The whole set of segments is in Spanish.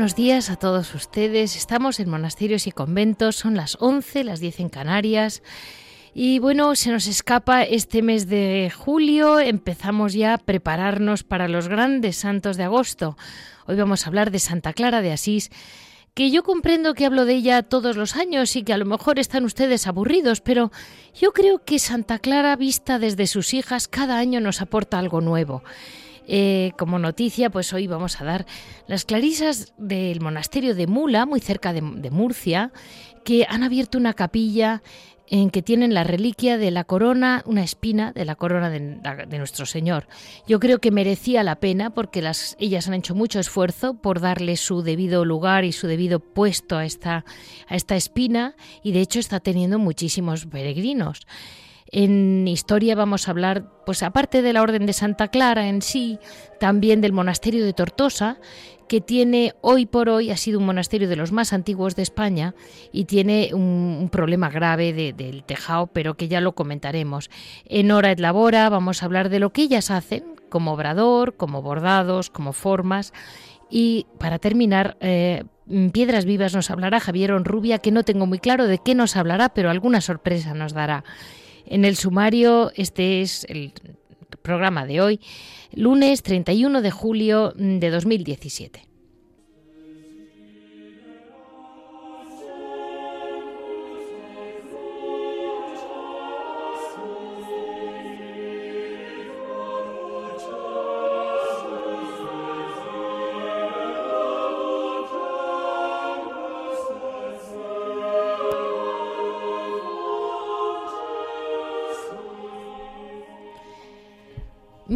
Buenos días a todos ustedes. Estamos en monasterios y conventos, son las 11, las 10 en Canarias. Y bueno, se nos escapa este mes de julio, empezamos ya a prepararnos para los grandes santos de agosto. Hoy vamos a hablar de Santa Clara de Asís, que yo comprendo que hablo de ella todos los años y que a lo mejor están ustedes aburridos, pero yo creo que Santa Clara, vista desde sus hijas, cada año nos aporta algo nuevo. Eh, como noticia, pues hoy vamos a dar las clarisas del monasterio de Mula, muy cerca de, Murcia, que han abierto una capilla en que tienen la reliquia de la corona, una espina de la corona de, nuestro Señor. Yo creo que merecía la pena porque las, ellas han hecho mucho esfuerzo por darle su debido lugar y su debido puesto a esta, a esta espina y de hecho está teniendo muchísimos peregrinos. En historia vamos a hablar, pues aparte de la Orden de Santa Clara en sí, también del monasterio de Tortosa, que tiene hoy por hoy ha sido un monasterio de los más antiguos de España y tiene un, problema grave del tejado, pero que ya lo comentaremos. En Hora et Labora vamos a hablar de lo que ellas hacen, como obrador, como bordados, como formas. Y para terminar, eh, Piedras Vivas nos hablará Javier Onrubia, que no tengo muy claro de qué nos hablará, pero alguna sorpresa nos dará. En el sumario, este es el programa de hoy, lunes 31 de julio de 2017.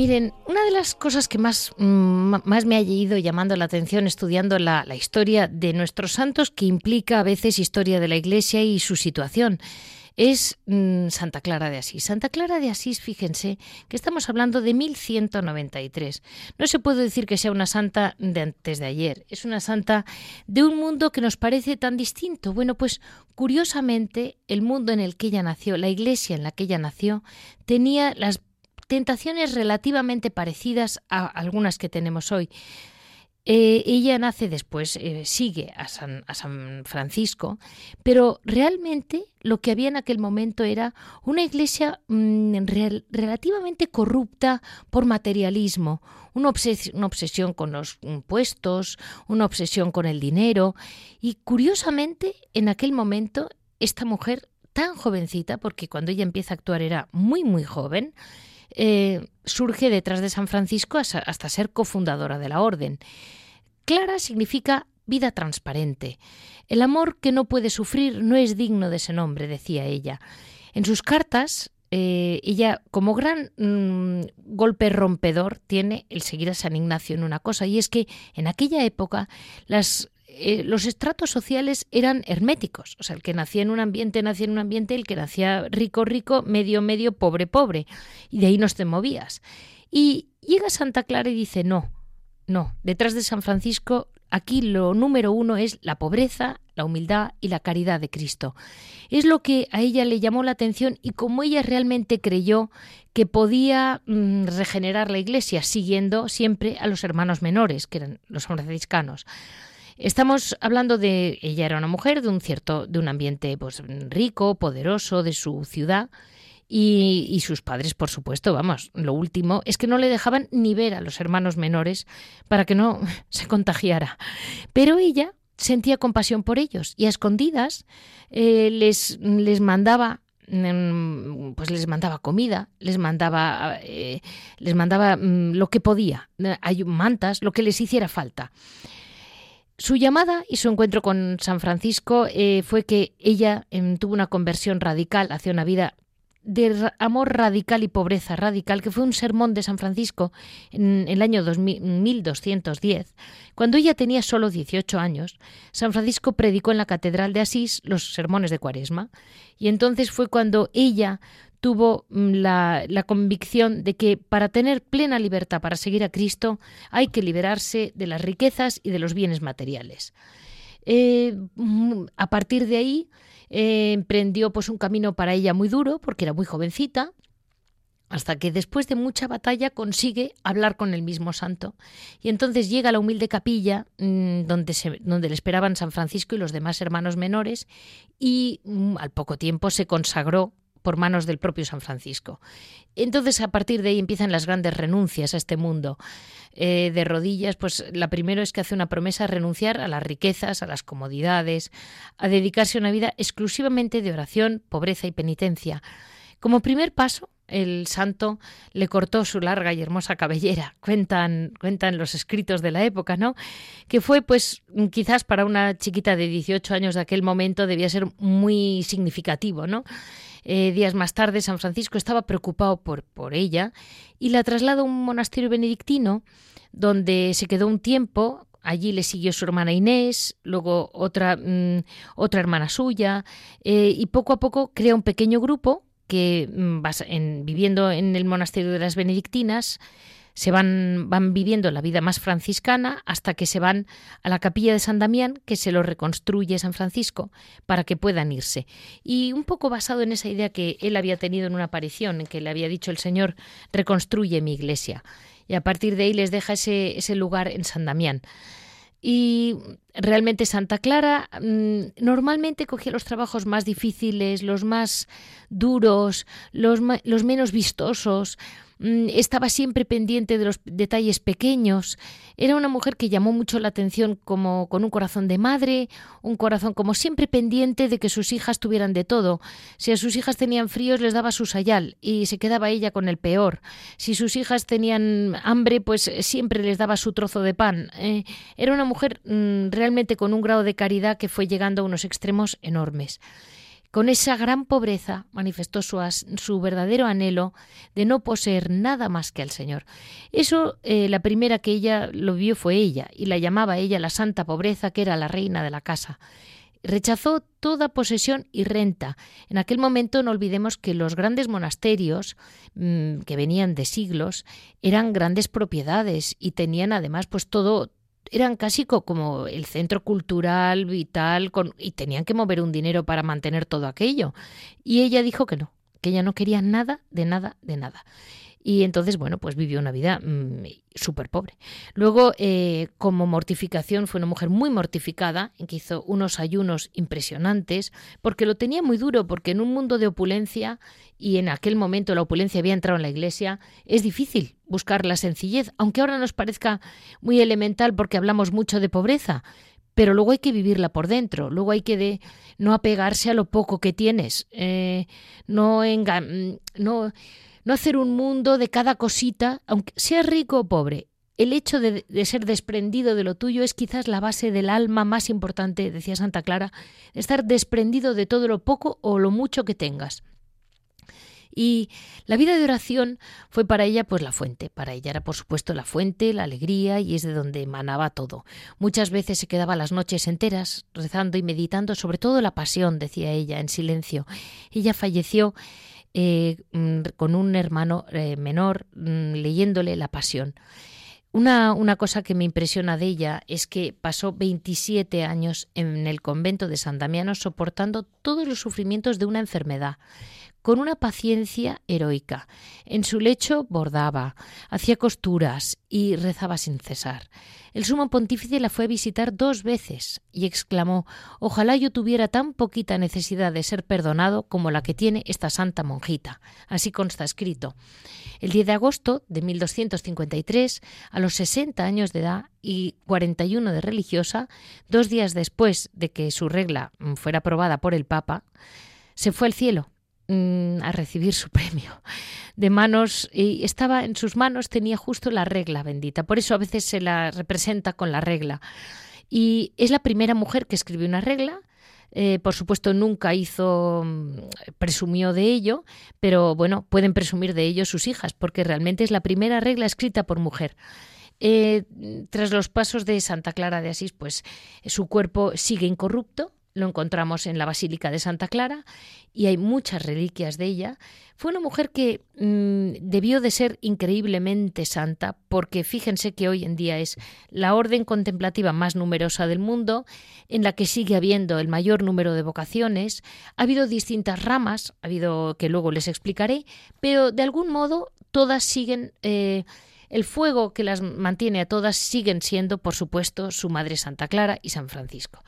Miren, una de las cosas que más, mm, más me ha ido llamando la atención estudiando la, historia de nuestros santos, que implica a veces historia de la Iglesia y su situación, es mm, Santa Clara de Asís. Santa Clara de Asís, fíjense que estamos hablando de 1193. No se puede decir que sea una santa de antes de ayer, es una santa de un mundo que nos parece tan distinto. Bueno, pues curiosamente el mundo en el que ella nació, la iglesia en la que ella nació, tenía las tentaciones relativamente parecidas a algunas que tenemos hoy. Eh, ella nace después, eh, sigue a San, Francisco, pero realmente lo que había en aquel momento era una iglesia mm, relativamente corrupta por materialismo, una, una, obsesión con los impuestos, una obsesión con el dinero, y curiosamente en aquel momento esta mujer tan jovencita, porque cuando ella empieza a actuar era muy muy joven, eh, surge detrás de San Francisco hasta ser cofundadora de la orden. Clara significa vida transparente. El amor que no puede sufrir no es digno de ese nombre, decía ella. En sus cartas, eh, ella, como gran mm, golpe rompedor, tiene el seguir a San Ignacio en una cosa, y es que en aquella época las eh, los estratos sociales eran herméticos. O sea, el que nacía en un ambiente, nacía en un ambiente, el que nacía rico, rico, medio, medio, pobre, pobre. Y de ahí no te movías. Y llega Santa Clara y dice, no, no, detrás de San Francisco, aquí lo número uno es la pobreza, la humildad y la caridad de Cristo. Es lo que a ella le llamó la atención y como ella realmente creyó que podía mm, regenerar la iglesia siguiendo siempre a los hermanos menores, que eran los franciscanos. Estamos hablando de ella era una mujer de un cierto de un ambiente pues rico, poderoso de su ciudad y, sus padres, por supuesto, vamos, lo último es que no le dejaban ni ver a los hermanos menores para que no se contagiara. Pero ella sentía compasión por ellos y a escondidas eh, les, les mandaba mm, pues les mandaba comida, les mandaba, eh, les mandaba mm, lo que podía, mantas, lo que les hiciera falta. Su llamada y su encuentro con San Francisco eh, fue que ella em, tuvo una conversión radical hacia una vida de amor radical y pobreza radical, que fue un sermón de San Francisco en el año 1210. Cuando ella tenía solo 18 años, San Francisco predicó en la Catedral de Asís los sermones de Cuaresma, y entonces fue cuando ella tuvo mm, la, la, convicción de que para tener plena libertad para seguir a Cristo hay que liberarse de las riquezas y de los bienes materiales. Eh, a partir de ahí, eh, emprendió pues un camino para ella muy duro porque era muy jovencita, hasta que después de mucha batalla consigue hablar con el mismo santo. Y entonces llega a la humilde capilla mm, donde, donde le esperaban San Francisco y los demás hermanos menores y mm, al poco tiempo se consagró por manos del propio San Francisco. Entonces, a partir de ahí empiezan las grandes renuncias a este mundo. Eh, de rodillas, pues la primera es que hace una promesa a renunciar a las riquezas, a las comodidades, a dedicarse a una vida exclusivamente de oración, pobreza y penitencia. Como primer paso, el santo le cortó su larga y hermosa cabellera. Cuentan, cuentan los escritos de la época, ¿no? Que fue, pues, quizás para una chiquita de 18 años de aquel momento debía ser muy significativo, ¿no? Eh, días más tarde, San Francisco estaba preocupado por, por ella y la traslada a un monasterio benedictino donde se quedó un tiempo. Allí le siguió su hermana Inés, luego otra, mm, otra hermana suya, eh, y poco a poco crea un pequeño grupo que, mm, en, viviendo en el monasterio de las Benedictinas, se van, van viviendo la vida más franciscana hasta que se van a la capilla de San Damián, que se lo reconstruye San Francisco, para que puedan irse. Y un poco basado en esa idea que él había tenido en una aparición, en que le había dicho el Señor, reconstruye mi iglesia. Y a partir de ahí les deja ese, ese lugar en San Damián. Y realmente Santa Clara mm, normalmente cogía los trabajos más difíciles, los más duros, los, los menos vistosos, estaba siempre pendiente de los detalles pequeños. Era una mujer que llamó mucho la atención como con un corazón de madre, un corazón como siempre pendiente de que sus hijas tuvieran de todo. Si a sus hijas tenían fríos les daba su sayal y se quedaba ella con el peor. Si sus hijas tenían hambre, pues siempre les daba su trozo de pan. Eh, era una mujer mm, realmente con un grado de caridad que fue llegando a unos extremos enormes. Con esa gran pobreza manifestó su, su, verdadero anhelo de no poseer nada más que al Señor. Eso, eh, la primera que ella lo vio fue ella, y la llamaba ella la santa pobreza, que era la reina de la casa. Rechazó toda posesión y renta. En aquel momento no olvidemos que los grandes monasterios, mm, que venían de siglos, eran grandes propiedades y tenían además pues todo, eran casi como el centro cultural vital con, y tenían que mover un dinero para mantener todo aquello. Y ella dijo que no, que ella no quería nada, de nada, de nada. Y entonces, bueno, pues vivió una vida mm, súper pobre. Luego, eh, como mortificación, fue una mujer muy mortificada, en que hizo unos ayunos impresionantes, porque lo tenía muy duro, porque en un mundo de opulencia, y en aquel momento la opulencia había entrado en la iglesia, es difícil buscar la sencillez, aunque ahora nos parezca muy elemental porque hablamos mucho de pobreza, pero luego hay que vivirla por dentro, luego hay que no apegarse a lo poco que tienes, eh, no, mm, no no hacer un mundo de cada cosita, aunque sea rico o pobre. El hecho de, ser desprendido de lo tuyo es quizás la base del alma más importante, decía Santa Clara, estar desprendido de todo lo poco o lo mucho que tengas. Y la vida de oración fue para ella pues la fuente. Para ella era por supuesto la fuente, la alegría y es de donde emanaba todo. Muchas veces se quedaba las noches enteras rezando y meditando sobre todo la pasión, decía ella en silencio. Ella falleció eh, mm, con un hermano eh, menor mm, leyéndole la pasión. Una, una, cosa que me impresiona de ella es que pasó 27 años en el convento de San Damiano soportando todos los sufrimientos de una enfermedad con una paciencia heroica. En su lecho bordaba, hacía costuras y rezaba sin cesar. El sumo pontífice la fue a visitar dos veces y exclamó Ojalá yo tuviera tan poquita necesidad de ser perdonado como la que tiene esta santa monjita. Así consta escrito. El 10 de agosto de 1253, a los 60 años de edad y 41 de religiosa, dos días después de que su regla fuera aprobada por el Papa, se fue al cielo mm, a recibir su premio de manos y estaba en sus manos tenía justo la regla bendita. Por eso a veces se la representa con la regla. Y es la primera mujer que escribió una regla. Eh, por supuesto, nunca hizo, mm, presumió de ello, pero bueno, pueden presumir de ello sus hijas, porque realmente es la primera regla escrita por mujer. Eh, tras los pasos de Santa Clara de Asís, pues su cuerpo sigue incorrupto, lo encontramos en la Basílica de Santa Clara y hay muchas reliquias de ella. Fue una mujer que mm, debió de ser increíblemente santa porque fíjense que hoy en día es la orden contemplativa más numerosa del mundo, en la que sigue habiendo el mayor número de vocaciones. Ha habido distintas ramas, ha habido que luego les explicaré, pero de algún modo todas siguen... Eh, el fuego que las mantiene a todas siguen siendo, por supuesto, su Madre Santa Clara y San Francisco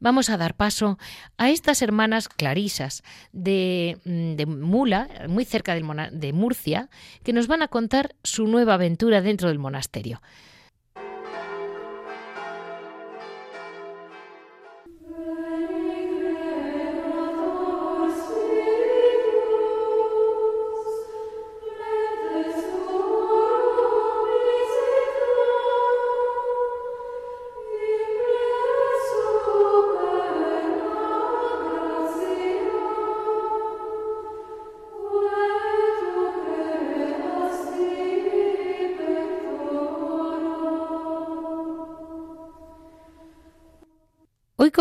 vamos a dar paso a estas hermanas clarisas de, mm, Mula, muy cerca de Murcia, que nos van a contar su nueva aventura dentro del monasterio.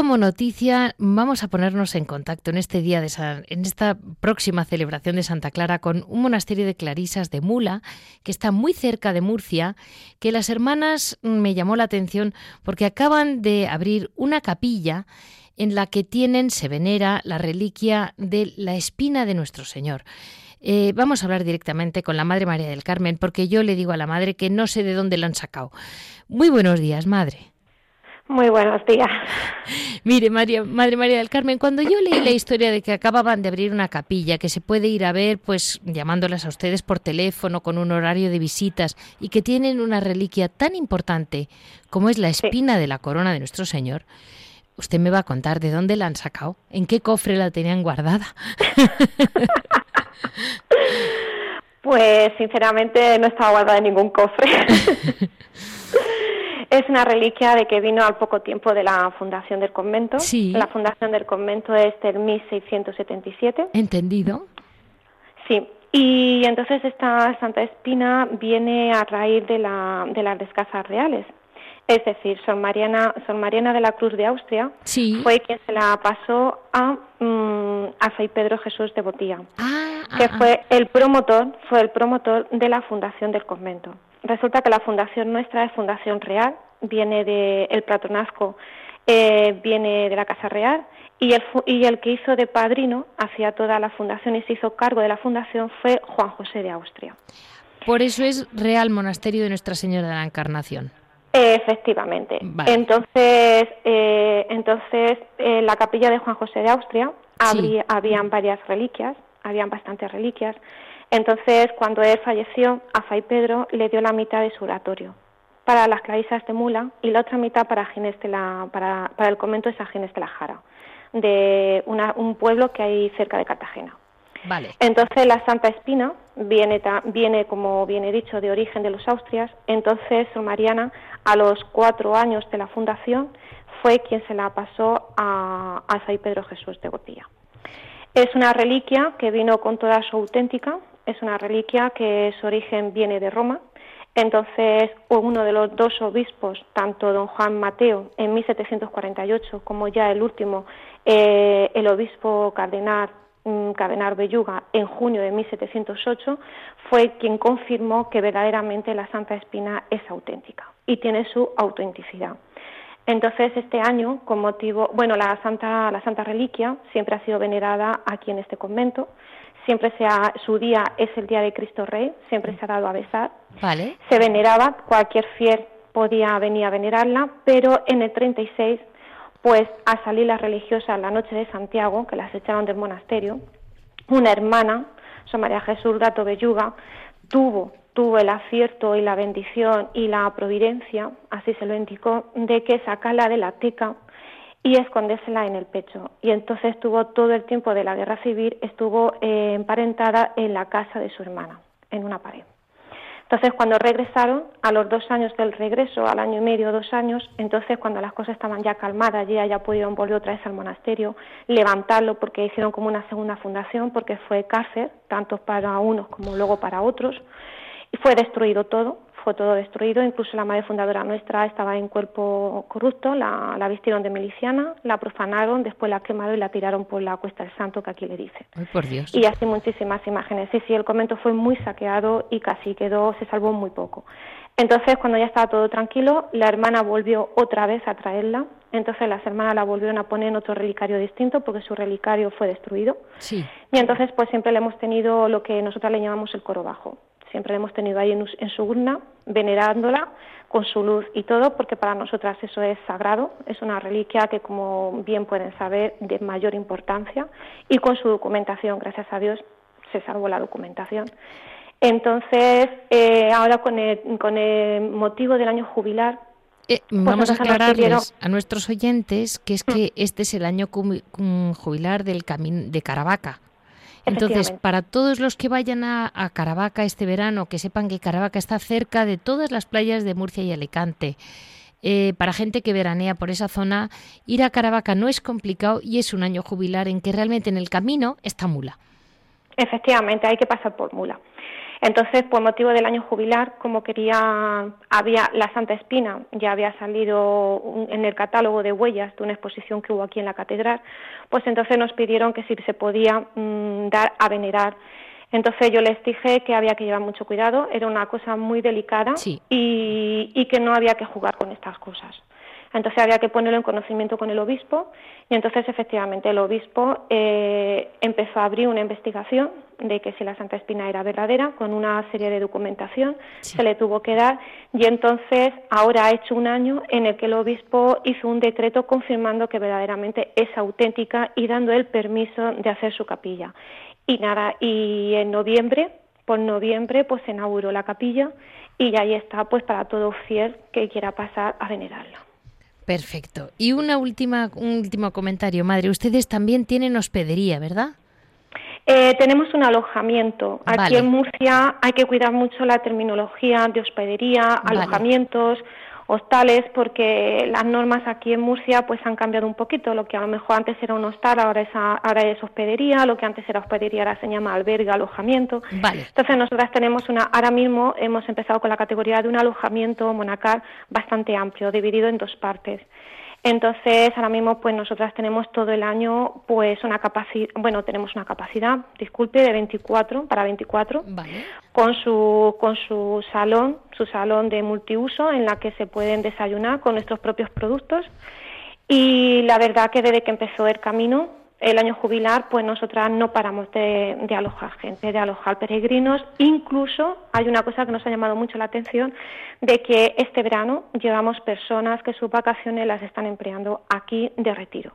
Como noticia vamos a ponernos en contacto en este día de en esta próxima celebración de Santa Clara con un monasterio de clarisas de Mula que está muy cerca de Murcia, que las hermanas mm, me llamó la atención porque acaban de abrir una capilla en la que tienen se venera la reliquia de la espina de nuestro Señor. Eh, vamos a hablar directamente con la Madre María del Carmen porque yo le digo a la Madre que no sé de dónde la han sacado. Muy buenos días, Madre. Muy buenos días. Mire, María, Madre María del Carmen, cuando yo leí la historia de que acababan de abrir una capilla que se puede ir a ver, pues llamándolas a ustedes por teléfono con un horario de visitas y que tienen una reliquia tan importante como es la espina de la corona de nuestro Señor, usted me va a contar de dónde la han sacado, en qué cofre la tenían guardada. pues sinceramente no estaba guardada en ningún cofre. Es una reliquia de que vino al poco tiempo de la fundación del convento. Sí. La fundación del convento es del 1677. Entendido. Sí. Y entonces esta Santa Espina viene a raíz de, la, de las descasas reales. Es decir, Sor Mariana, Sor Mariana de la Cruz de Austria sí. fue quien se la pasó a, mm, a Fray Pedro Jesús de Botía, ah, que ah, fue el promotor, fue el promotor de la fundación del convento resulta que la fundación nuestra es fundación real, viene del el patronazgo, eh, viene de la Casa Real y el, y el que hizo de padrino hacia toda la fundación y se hizo cargo de la fundación fue Juan José de Austria. Por eso es Real Monasterio de Nuestra Señora de la Encarnación. Efectivamente. Entonces, eh, entonces en la capilla de Juan José de Austria había, habían varias reliquias, habían bastantes reliquias. Entonces, cuando él falleció, a Fray Pedro le dio la mitad de su oratorio para las clarisas de Mula y la otra mitad para, para, para el convento de San Ginés de la Jara, de un pueblo que hay cerca de Cartagena. Vale. Entonces la Santa Espina viene, viene, como viene dicho, de origen de los Austrias. Entonces Mariana, a los cuatro años de la fundación, fue quien se la pasó a, a Fray Pedro Jesús de Botía. Es una reliquia que vino con toda su auténtica, es una reliquia que su origen viene de Roma. Entonces, uno de los dos obispos, tanto don Juan Mateo en 1748 como ya el último, eh, el obispo cardenal, mm, cardenal Belluga, en junio de 1708, fue quien confirmó que verdaderamente la Santa Espina es auténtica y tiene su autenticidad. Entonces, este año, con motivo, bueno, la Santa, la Santa Reliquia siempre ha sido venerada aquí en este convento siempre sea su día es el día de Cristo Rey, siempre se ha dado a besar. Vale. Se veneraba, cualquier fiel podía venir a venerarla, pero en el 36, pues a salir las religiosas la noche de Santiago, que las echaron del monasterio, una hermana, San María Jesús Gato Belluga, tuvo tuvo el acierto y la bendición y la providencia, así se lo indicó, de que sacarla de la teca y escondérsela en el pecho. Y entonces estuvo todo el tiempo de la guerra civil, estuvo eh, emparentada en la casa de su hermana, en una pared. Entonces, cuando regresaron, a los dos años del regreso, al año y medio, dos años, entonces cuando las cosas estaban ya calmadas, ya, ya pudieron volver otra vez al monasterio, levantarlo porque hicieron como una segunda fundación, porque fue cárcel, tanto para unos como luego para otros, y fue destruido todo, fue todo destruido, incluso la madre fundadora nuestra estaba en cuerpo corrupto, la, la vistieron de miliciana, la profanaron, después la quemaron y la tiraron por la Cuesta del Santo, que aquí le dice. Ay, por Dios. Y así muchísimas imágenes. Sí, sí, el convento fue muy saqueado y casi quedó, se salvó muy poco. Entonces, cuando ya estaba todo tranquilo, la hermana volvió otra vez a traerla. Entonces, las hermanas la volvieron a poner en otro relicario distinto porque su relicario fue destruido. Sí. Y entonces, pues siempre le hemos tenido lo que nosotros le llamamos el coro bajo. Siempre la hemos tenido ahí en, en su urna, venerándola con su luz y todo, porque para nosotras eso es sagrado, es una reliquia que, como bien pueden saber, de mayor importancia y con su documentación, gracias a Dios, se salvó la documentación. Entonces, eh, ahora con el, con el motivo del año jubilar, eh, pues vamos a aclararles a nuestros oyentes que es que este es el año jubilar del camino de Caravaca. Entonces, para todos los que vayan a, a Caravaca este verano, que sepan que Caravaca está cerca de todas las playas de Murcia y Alicante. Eh, para gente que veranea por esa zona, ir a Caravaca no es complicado y es un año jubilar en que realmente en el camino está mula. Efectivamente, hay que pasar por mula. Entonces, por motivo del año jubilar, como quería, había la Santa Espina, ya había salido un- en el catálogo de huellas de una exposición que hubo aquí en la catedral, pues entonces nos pidieron que si se podía mm, dar a venerar. Entonces yo les dije que había que llevar mucho cuidado, era una cosa muy delicada Sí. y, y que no había que jugar con estas cosas. Entonces había que ponerlo en conocimiento con el obispo y entonces efectivamente el obispo eh, empezó a abrir una investigación de que si la Santa Espina era verdadera con una serie de documentación Sí. se le tuvo que dar y entonces ahora ha hecho un año en el que el obispo hizo un decreto confirmando que verdaderamente es auténtica y dando el permiso de hacer su capilla. Y nada, y en noviembre, por noviembre, pues se inauguró la capilla y ahí está pues para todo fiel que quiera pasar a venerarla. Perfecto. Y una última, un último comentario, madre. Ustedes también tienen hospedería, ¿verdad? Eh, tenemos un alojamiento. Aquí Vale. en Murcia hay que cuidar mucho la terminología de hospedería, Vale. alojamientos, hostales, porque las normas aquí en Murcia pues han cambiado un poquito. Lo que a lo mejor antes era un hostal, ahora es, a- ahora es hospedería. Lo que antes era hospedería ahora se llama albergue, alojamiento. Vale. Entonces nosotras tenemos una, ahora mismo hemos empezado con la categoría de un alojamiento monacal bastante amplio, dividido en dos partes. Entonces ahora mismo pues nosotras tenemos todo el año pues una capacidad, bueno tenemos una capacidad, disculpe, de 24 para 24 Vale. con su con su salón, su salón de multiuso en la que se pueden desayunar con nuestros propios productos y la verdad que desde que empezó el camino, el año jubilar, pues nosotras no paramos de, alojar gente, de alojar peregrinos. Incluso hay una cosa que nos ha llamado mucho la atención, de que este verano llevamos personas que sus vacaciones las están empleando aquí de retiro.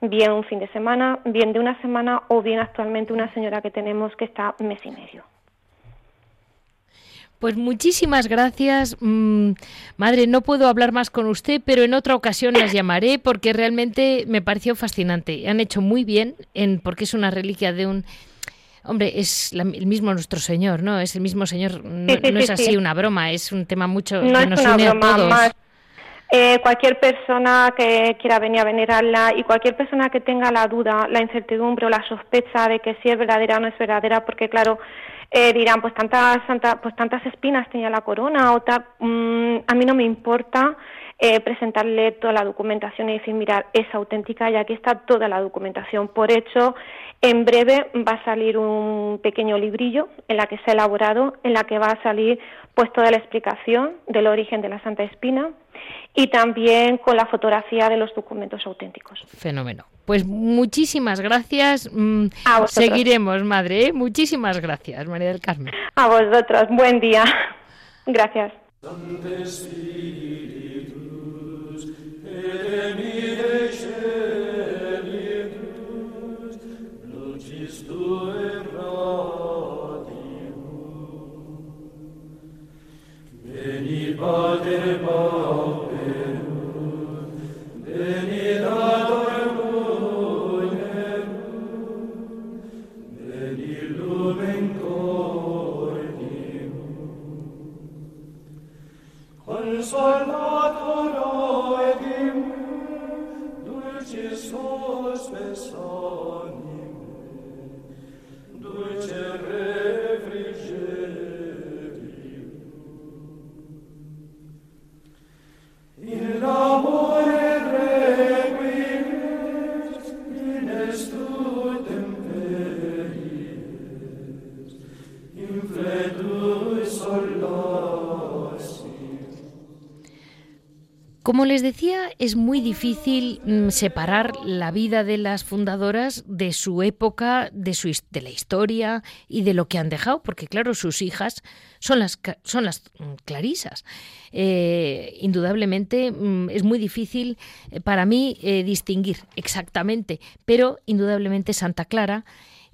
Bien un fin de semana, bien de una semana o bien actualmente una señora que tenemos que está mes y medio. Pues muchísimas gracias. Mm, madre, no puedo hablar más con usted, pero en otra ocasión las llamaré porque realmente me pareció fascinante. Han hecho muy bien en porque es una reliquia de un Hombre, es la- el mismo nuestro Señor, ¿no? Es el mismo Señor. No, Sí, sí, no es sí, así sí. una broma, es un tema mucho No que es nos una une a broma todos. más. Eh, cualquier persona que quiera venir a venerarla y cualquier persona que tenga la duda, la incertidumbre o la sospecha de que si es verdadera o no es verdadera, porque claro, eh, dirán, pues tantas, tanta- pues tantas espinas tenía la corona o tal, mm, a mí no me importa eh, presentarle toda la documentación y decir, mirar, es auténtica y aquí está toda la documentación. Por hecho, en breve va a salir un pequeño librillo en la que se ha elaborado, en la que va a salir pues toda la explicación del origen de la Santa Espina y también con la fotografía de los documentos auténticos. Fenómeno. Pues muchísimas gracias. Mm, A vosotros. seguiremos, madre. ¿eh? Muchísimas gracias, María del Carmen. A vosotros, buen día. Gracias. Pater Pauperum, veni ad Como les decía, es muy difícil mm, separar la vida de las fundadoras de su época, de, su, de la historia y de lo que han dejado, porque claro, sus hijas son las, son las mm, clarisas. Eh, indudablemente mm, es muy difícil eh, para mí eh, distinguir exactamente, pero indudablemente Santa Clara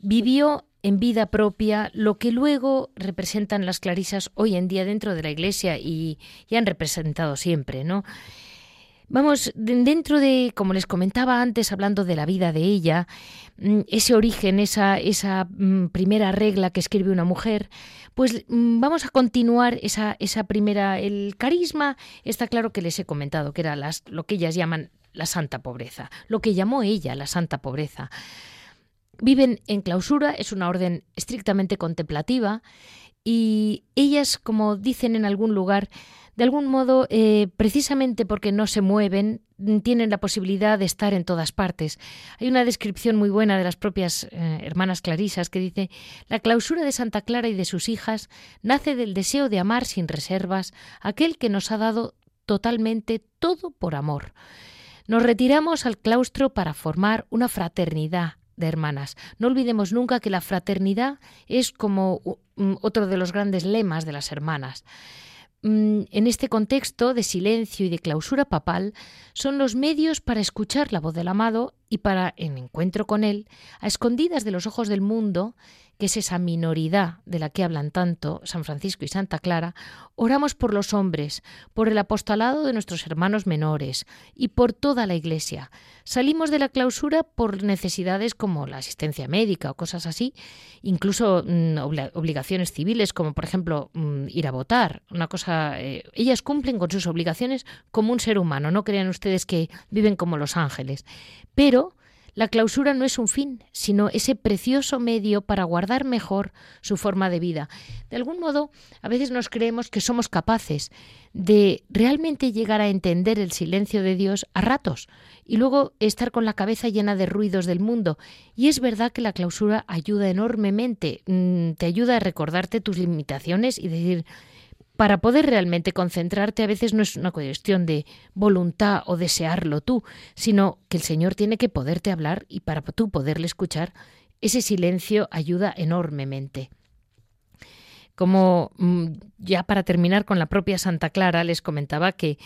vivió en vida propia lo que luego representan las clarisas hoy en día dentro de la Iglesia y, han representado siempre, ¿no? Vamos, dentro de, como les comentaba antes, hablando de la vida de ella, mm, ese origen, esa, esa mm, primera regla que escribe una mujer, pues mm, vamos a continuar esa, esa primera, el carisma, está claro que les he comentado, que era las, lo que ellas llaman la santa pobreza, lo que llamó ella la santa pobreza. Viven en clausura, es una orden estrictamente contemplativa y ellas, como dicen en algún lugar, de algún modo, eh, precisamente porque no se mueven, tienen la posibilidad de estar en todas partes. Hay una descripción muy buena de las propias eh, hermanas clarisas que dice, la clausura de Santa Clara y de sus hijas nace del deseo de amar sin reservas aquel que nos ha dado totalmente todo por amor. Nos retiramos al claustro para formar una fraternidad, de hermanas. No olvidemos nunca que la fraternidad es como otro de los grandes lemas de las hermanas. Mm, en este contexto de silencio y de clausura papal, son los medios para escuchar la voz del amado y para, en encuentro con él, a escondidas de los ojos del mundo, que es esa minoridad de la que hablan tanto San Francisco y Santa Clara, oramos por los hombres, por el apostolado de nuestros hermanos menores y por toda la Iglesia. Salimos de la clausura por necesidades como la asistencia médica o cosas así, incluso mm, obligaciones civiles como por ejemplo mm, ir a votar. Una cosa, eh, ellas cumplen con sus obligaciones como un ser humano. No crean ustedes que viven como los ángeles, pero la clausura no es un fin, sino ese precioso medio para guardar mejor su forma de vida. De algún modo, a veces nos creemos que somos capaces de realmente llegar a entender el silencio de Dios a ratos y luego estar con la cabeza llena de ruidos del mundo. Y es verdad que la clausura ayuda enormemente, mm, te ayuda a recordarte tus limitaciones y decir, para poder realmente concentrarte a veces no es una cuestión de voluntad o desearlo tú, sino que el Señor tiene que poderte hablar y para tú poderle escuchar, ese silencio ayuda enormemente. Como mm, ya para terminar con la propia Santa Clara, les comentaba que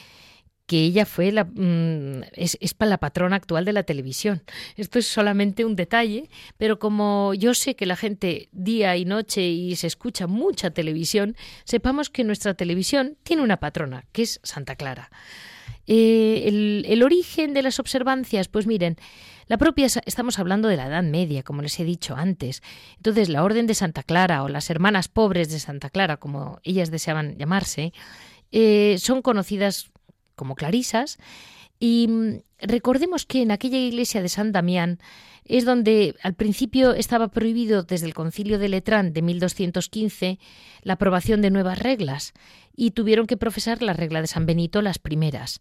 que ella fue la, mm, es, es, la patrona actual de la televisión. Esto es solamente un detalle, pero como yo sé que la gente día y noche y se escucha mucha televisión, sepamos que nuestra televisión tiene una patrona, que es Santa Clara. Eh, el, origen de las observancias, pues miren, la propia, estamos hablando de la Edad Media, como les he dicho antes. Entonces, la Orden de Santa Clara o las Hermanas Pobres de Santa Clara, como ellas deseaban llamarse, eh, son conocidas como clarisas. Y mm, recordemos que en aquella iglesia de San Damián es donde al principio estaba prohibido desde el concilio de Letrán de 1215 la aprobación de nuevas reglas y tuvieron que profesar la regla de San Benito las primeras.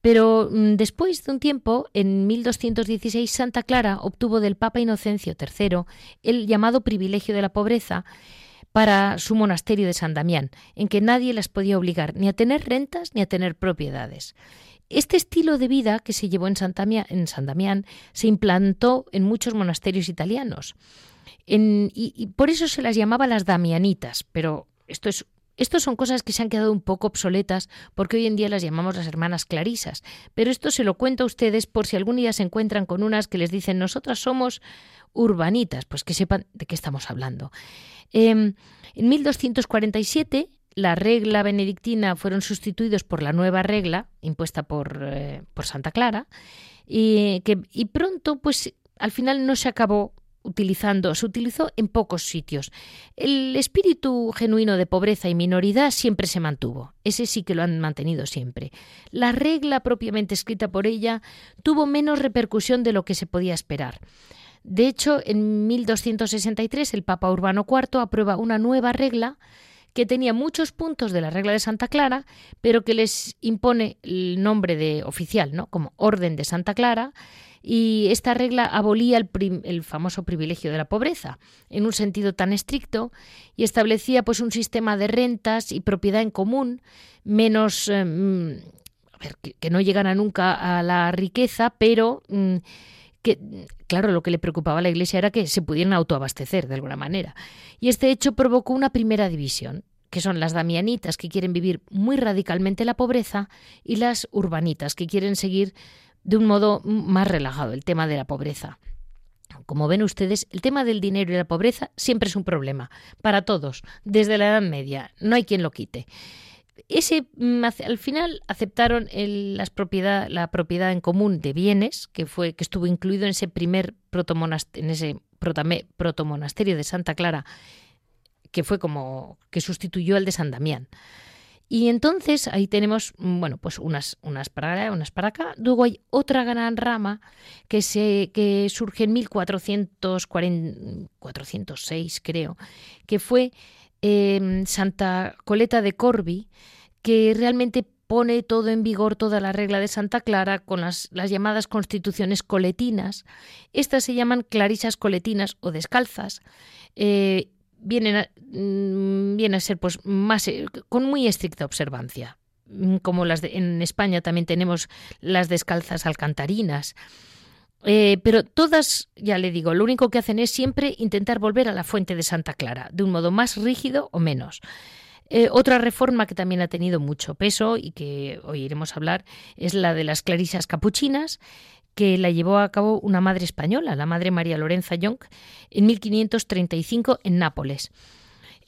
Pero mm, después de un tiempo, en 1216, Santa Clara obtuvo del Papa Inocencio III el llamado privilegio de la pobreza, para su monasterio de San Damián, en que nadie las podía obligar ni a tener rentas ni a tener propiedades. Este estilo de vida que se llevó en San, Damián, se implantó en muchos monasterios italianos. y, por eso se las llamaba las damianitas, pero esto es estos son cosas que se han quedado un poco obsoletas porque hoy en día las llamamos las hermanas clarisas. Pero esto se lo cuento a ustedes por si algún día se encuentran con unas que les dicen nosotras somos urbanitas, pues que sepan de qué estamos hablando. Em, en 1247 la regla benedictina fueron sustituidos por la nueva regla impuesta por, eh, Santa Clara y, y pronto pues al final no se acabó utilizando, se utilizó en pocos sitios. El espíritu genuino de pobreza y minoridad siempre se mantuvo, ese sí que lo han mantenido siempre. La regla propiamente escrita por ella tuvo menos repercusión de lo que se podía esperar. De hecho, en 1263 el Papa Urbano IV aprueba una nueva regla que tenía muchos puntos de la regla de Santa Clara, pero que les impone el nombre de oficial, ¿no? como Orden de Santa Clara, y esta regla abolía el, famoso privilegio de la pobreza en un sentido tan estricto y establecía pues un sistema de rentas y propiedad en común menos mm, que, no llegara nunca a la riqueza, pero mm, que claro, lo que le preocupaba a la Iglesia era que se pudieran autoabastecer de alguna manera. Y este hecho provocó una primera división que son las damianitas que quieren vivir muy radicalmente la pobreza y las urbanitas que quieren seguir de un modo más relajado el tema de la pobreza. Como ven ustedes, el tema del dinero y la pobreza siempre es un problema para todos, desde la Edad Media. No hay quien lo quite. Ese, mm, al final aceptaron las propiedad, la propiedad en común de bienes, que fue que estuvo incluido en ese primer en ese protomonasterio de Santa Clara, que fue como que sustituyó al de San Damián. Y entonces ahí tenemos, mm, bueno, pues unas, unas para allá, unas para acá. Luego hay otra gran rama que, se, que surge en 1406, creo, que fue em, Santa Coleta de Corby, que realmente pone todo en vigor, toda la regla de Santa Clara con las, llamadas constituciones coletinas. Estas se llaman clarisas coletinas o descalzas. Eh, vienen a, mm, a ser pues más eh, con muy estricta observancia mm, como las de, en España también tenemos las descalzas alcantarinas eh, pero todas, ya le digo, lo único que hacen es siempre intentar volver a la fuente de Santa Clara, de un modo más rígido o menos. Eh, otra reforma que también ha tenido mucho peso y que hoy iremos a hablar es la de las clarisas capuchinas, que la llevó a cabo una madre española, la madre María Lorenza Young, en 1535 en Nápoles.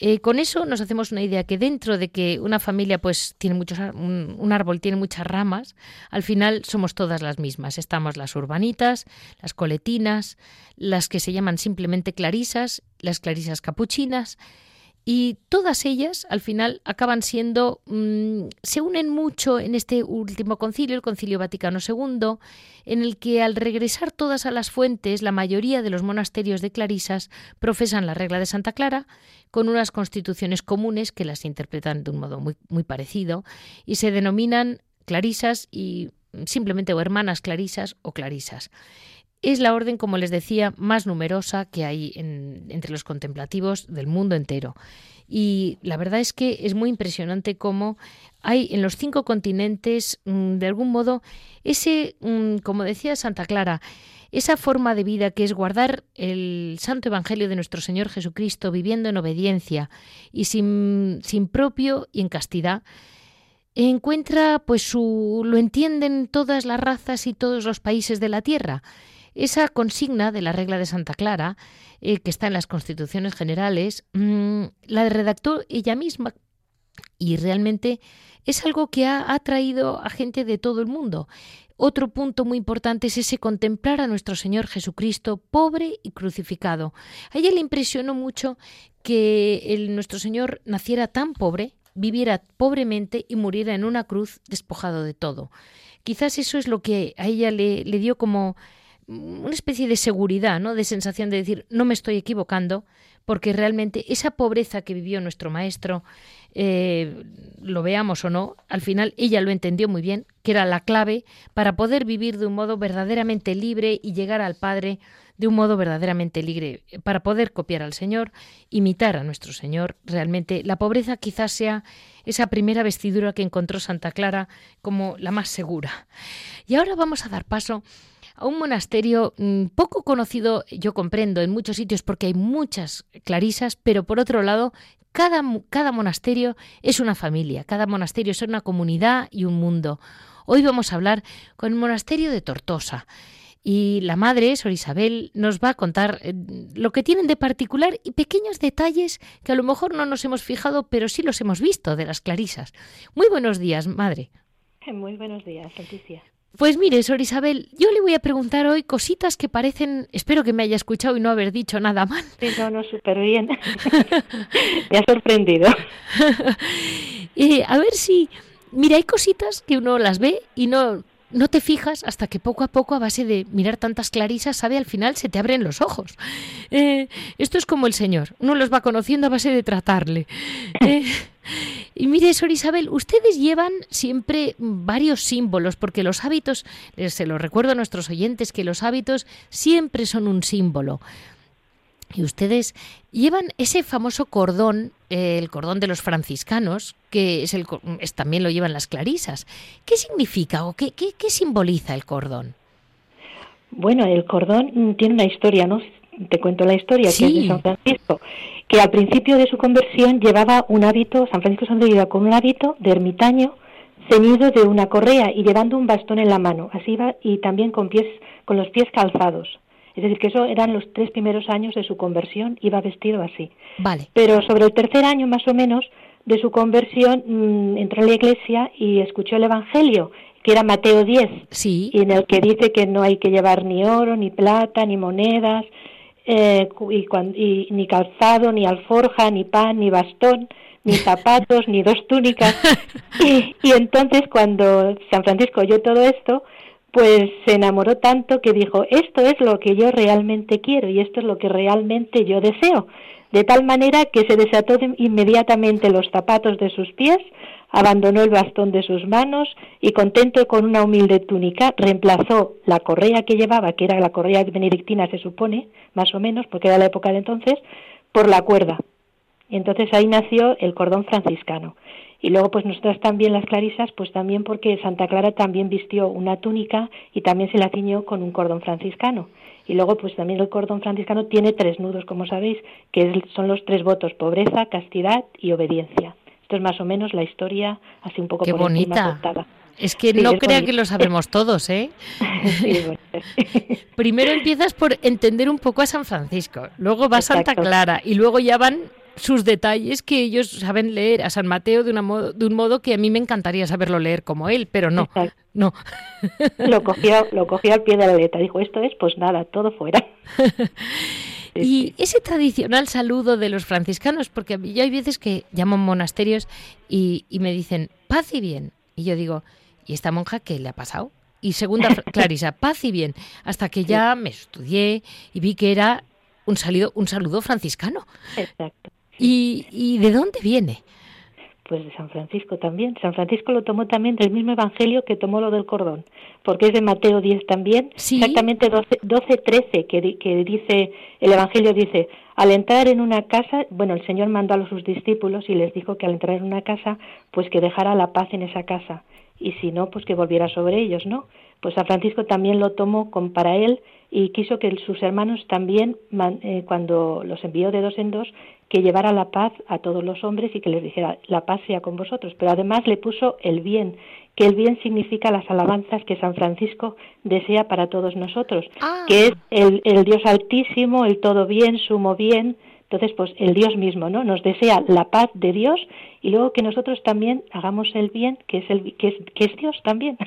Eh, con eso nos hacemos una idea que dentro de que una familia pues tiene muchos un, árbol tiene muchas ramas, al final somos todas las mismas. Estamos las urbanitas, las coletinas, las que se llaman simplemente clarisas, las clarisas capuchinas y todas ellas al final acaban siendo, mm, se unen mucho en este último concilio, el Concilio Vaticano II, en el que al regresar todas a las fuentes, la mayoría de los monasterios de clarisas profesan la regla de Santa Clara, con unas constituciones comunes que las interpretan de un modo muy, muy parecido, y se denominan clarisas y simplemente o hermanas clarisas o clarisas. Es la orden, como les decía, más numerosa que hay entre los contemplativos del mundo entero. Y la verdad es que es muy impresionante cómo hay en los cinco continentes, mm, de algún modo, ese, mm, como decía Santa Clara, esa forma de vida que es guardar el santo evangelio de nuestro Señor Jesucristo viviendo en obediencia y sin, sin propio y en castidad, encuentra pues su lo entienden todas las razas y todos los países de la tierra esa consigna de la regla de Santa Clara, eh, que está en las constituciones generales, mm, la redactó ella misma y realmente es algo que ha atraído a gente de todo el mundo. Otro punto muy importante es ese contemplar a nuestro Señor Jesucristo pobre y crucificado. A ella le impresionó mucho que el, nuestro Señor naciera tan pobre, viviera pobremente y muriera en una cruz despojado de todo. Quizás eso es lo que a ella le, le dio como una especie de seguridad, ¿no? de sensación de decir, no me estoy equivocando, porque realmente esa pobreza que vivió nuestro maestro, eh, lo veamos o no, al final ella lo entendió muy bien, que era la clave para poder vivir de un modo verdaderamente libre y llegar al Padre de un modo verdaderamente libre, para poder copiar al Señor, imitar a nuestro Señor. Realmente la pobreza quizás sea esa primera vestidura que encontró Santa Clara como la más segura. Y ahora vamos a dar paso a un monasterio mm, poco conocido, yo comprendo, en muchos sitios porque hay muchas clarisas, pero por otro lado, cada, cada monasterio es una familia, cada monasterio es una comunidad y un mundo. Hoy vamos a hablar con el monasterio de Tortosa. Y la madre, Sor Isabel, nos va a contar eh, lo que tienen de particular y pequeños detalles que a lo mejor no nos hemos fijado, pero sí los hemos visto de las clarisas. Muy buenos días, madre. Muy buenos días, Leticia. Pues mire, Sor Isabel, yo le voy a preguntar hoy cositas que parecen, espero que me haya escuchado y no haber dicho nada mal. Sí, no, no, súper bien. me ha sorprendido. Eh, a ver si, mira, hay cositas que uno las ve y no, no te fijas hasta que poco a poco, a base de mirar tantas clarisas, sabe, al final se te abren los ojos. Eh, esto es como el Señor, uno los va conociendo a base de tratarle. Eh, y mire, Sor Isabel, ustedes llevan siempre varios símbolos, porque los hábitos, se lo recuerdo a nuestros oyentes, que los hábitos siempre son un símbolo. Y ustedes llevan ese famoso cordón, eh, el cordón de los franciscanos, que es el, es, también lo llevan las clarisas. ¿Qué significa o qué, qué, qué simboliza el cordón? Bueno, el cordón tiene una historia, ¿no? Te cuento la historia, que es de San Francisco, que al principio de su conversión llevaba un hábito, San Francisco se iba con un hábito de ermitaño ceñido de una correa y llevando un bastón en la mano, así iba, y también con pies, con los pies calzados. Es decir, que eso eran los tres primeros años de su conversión, iba vestido así. Vale. Pero sobre el tercer año, más o menos, de su conversión, mmm, entró en la iglesia y escuchó el Evangelio, que era Mateo 10, sí. y en el que dice que no hay que llevar ni oro, ni plata, ni monedas, eh, y, y, ni calzado, ni alforja, ni pan, ni bastón, ni zapatos, ni dos túnicas. Y, y entonces cuando San Francisco oyó todo esto, pues se enamoró tanto que dijo, esto es lo que yo realmente quiero y esto es lo que realmente yo deseo. De tal manera que se desató de inmediatamente los zapatos de sus pies, abandonó el bastón de sus manos y contento con una humilde túnica reemplazó la correa que llevaba, que era la correa benedictina se supone, más o menos, porque era la época de entonces, por la cuerda. Y entonces ahí nació el cordón franciscano. Y luego, pues nosotras también, las clarisas, pues también porque Santa Clara también vistió una túnica y también se la ciñó con un cordón franciscano. Y luego, pues también el cordón franciscano tiene tres nudos, como sabéis, que son los tres votos, pobreza, castidad y obediencia. Esto es más o menos la historia, así un poco Qué por bonita. encima Es que sí, no es crea bonito. que lo sabemos todos, ¿eh? sí, Primero empiezas por entender un poco a San Francisco, luego va Exacto. Santa Clara y luego ya van sus detalles que ellos saben leer a San Mateo de, una modo, de un modo que a mí me encantaría saberlo leer como él, pero no, Exacto. no. Lo cogió, lo cogió al pie de la letra, dijo, esto es, pues nada, todo fuera. y ese tradicional saludo de los franciscanos, porque yo hay veces que llamo monasterios y, y me dicen, paz y bien, y yo digo, ¿y esta monja qué le ha pasado? Y segunda, Clarisa, paz y bien, hasta que ya me estudié y vi que era un, salido, un saludo franciscano. Exacto. ¿Y, ¿Y, de dónde viene? Pues de San Francisco también. San Francisco lo tomó también del mismo evangelio que tomó lo del cordón, porque es de Mateo 10 también, ¿Sí? exactamente 12, 12 13, que, que dice, el evangelio dice, al entrar en una casa, bueno, el Señor mandó a sus discípulos y les dijo que al entrar en una casa, pues que dejara la paz en esa casa, y si no, pues que volviera sobre ellos, ¿no? Pues San Francisco también lo tomó con, para él y quiso que sus hermanos también, eh, cuando los envió de dos en dos, que llevara la paz a todos los hombres y que les dijera, la paz sea con vosotros. Pero además le puso el bien, que el bien significa las alabanzas que San Francisco desea para todos nosotros, ah. que es el, el Dios altísimo, el todo bien, sumo bien, entonces, pues el Dios mismo, ¿no? Nos desea la paz de Dios y luego que nosotros también hagamos el bien, que es el que es, que es Dios también.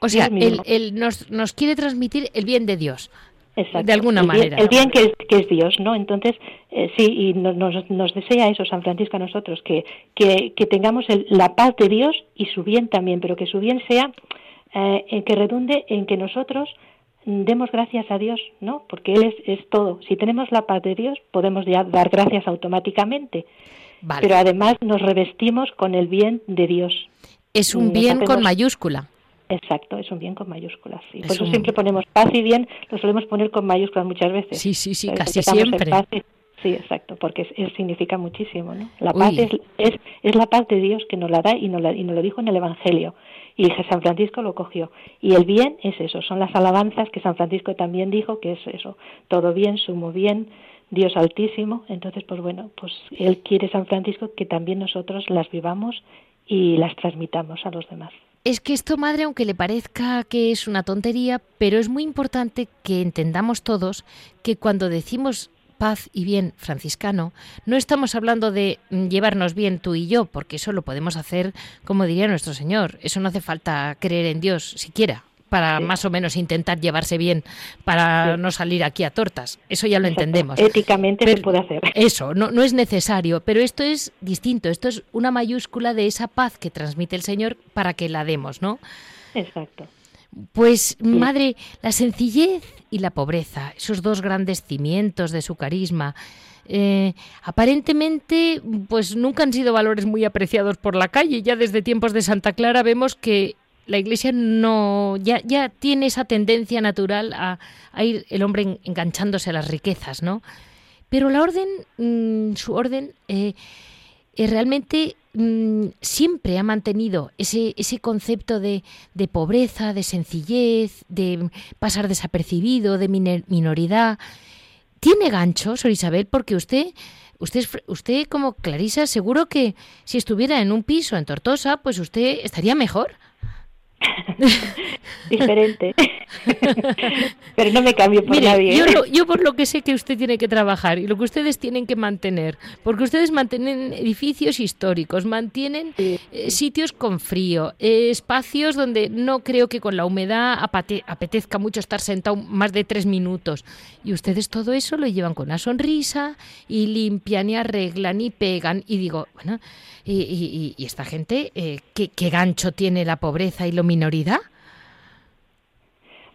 O sea, él, él nos, nos, quiere transmitir el bien de Dios. Exacto. De alguna el manera. Bien, el bien que es, que es Dios, ¿no? Entonces, eh, sí, y nos, nos, nos, desea eso San Francisco a nosotros, que, que, que tengamos el, la paz de Dios y su bien también, pero que su bien sea eh, en que redunde en que nosotros demos gracias a Dios, ¿no? Porque Él es, es todo. Si tenemos la paz de Dios, podemos ya dar gracias automáticamente. Vale. Pero además nos revestimos con el bien de Dios. Es un bien hacemos... con mayúscula. Exacto, es un bien con mayúsculas. Sí. Por eso un... siempre ponemos paz y bien, lo solemos poner con mayúsculas muchas veces. Sí, sí, sí, casi siempre. Y, sí, exacto, porque es, es, significa muchísimo, ¿no? La paz es, es, es, la paz de Dios que nos la da y nos, la, y nos lo dijo en el Evangelio. Y San Francisco lo cogió. Y el bien es eso, son las alabanzas que San Francisco también dijo, que es eso, todo bien, sumo bien, Dios altísimo. Entonces, pues bueno, pues él quiere San Francisco que también nosotros las vivamos y las transmitamos a los demás. Es que esto, madre, aunque le parezca que es una tontería, pero es muy importante que entendamos todos que cuando decimos paz y bien franciscano, no estamos hablando de llevarnos bien tú y yo, porque eso lo podemos hacer, como diría nuestro Señor. Eso no hace falta creer en Dios siquiera para más o menos intentar llevarse bien, para no salir aquí a tortas. Eso ya lo entendemos. Éticamente se puede hacer. Eso, no, no es necesario, pero esto es distinto. Esto es una mayúscula de esa paz que transmite el Señor para que la demos, ¿no? Exacto. Pues, madre, la sencillez y la pobreza, esos dos grandes cimientos de su carisma, eh, aparentemente, pues nunca han sido valores muy apreciados por la calle. Ya desde tiempos de Santa Clara vemos que la Iglesia no ya, ya tiene esa tendencia natural a, ir el hombre enganchándose a las riquezas, ¿no? Pero la orden, mm, su orden, eh, eh, realmente mm, siempre ha mantenido ese, ese concepto de, de, pobreza, de sencillez, de pasar desapercibido, de minoridad. ¿Tiene gancho, Sor Isabel? Porque usted, usted, usted como Clarisa, seguro que si estuviera en un piso en Tortosa, pues usted estaría mejor. Diferente. Pero no me cambio por nadie. Yo, ¿eh? yo, por lo que sé que usted tiene que trabajar y lo que ustedes tienen que mantener, porque ustedes mantienen edificios históricos, mantienen eh, sitios con frío, eh, espacios donde no creo que con la humedad apetezca mucho estar sentado más de tres minutos. Y ustedes todo eso lo llevan con una sonrisa y limpian y arreglan y pegan. Y digo, bueno, y, esta gente, ¿qué, ¿qué gancho tiene la pobreza y lo minoridad?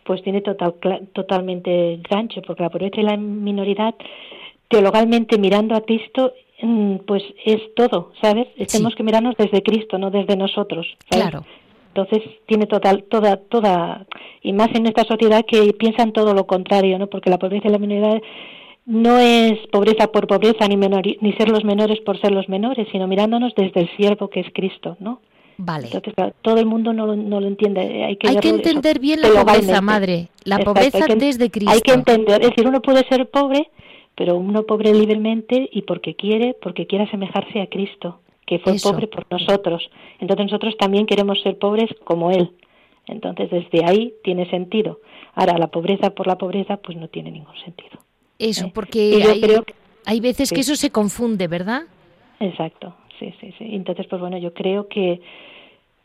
Pues tiene total, totalmente gancho, porque la pobreza y la minoridad, teologalmente mirando a Cristo, mm, pues es todo, ¿sabes? Tenemos que mirarnos desde Cristo, no desde nosotros. Claro. Entonces tiene total, toda, toda, y más en esta sociedad que piensan todo lo contrario, ¿no? Porque la pobreza y la minoridad no es pobreza por pobreza ni, ni ser los menores por ser los menores, sino mirándonos desde el siervo que es Cristo, ¿no? Vale. todo el mundo no lo, no lo entiende. Hay que, entender bien la pobreza, madre. La pobreza desde Cristo. Hay que entender, es decir, uno puede ser pobre, pero uno pobre libremente y porque quiere, porque quiere asemejarse a Cristo, que fue pobre por nosotros. Entonces nosotros también queremos ser pobres como Él. Entonces desde ahí tiene sentido. Ahora, la pobreza por la pobreza, pues no tiene ningún sentido. Eso, porque hay, hay, veces que eso se confunde, ¿verdad? Exacto, sí, sí, sí. Entonces, pues bueno, yo creo que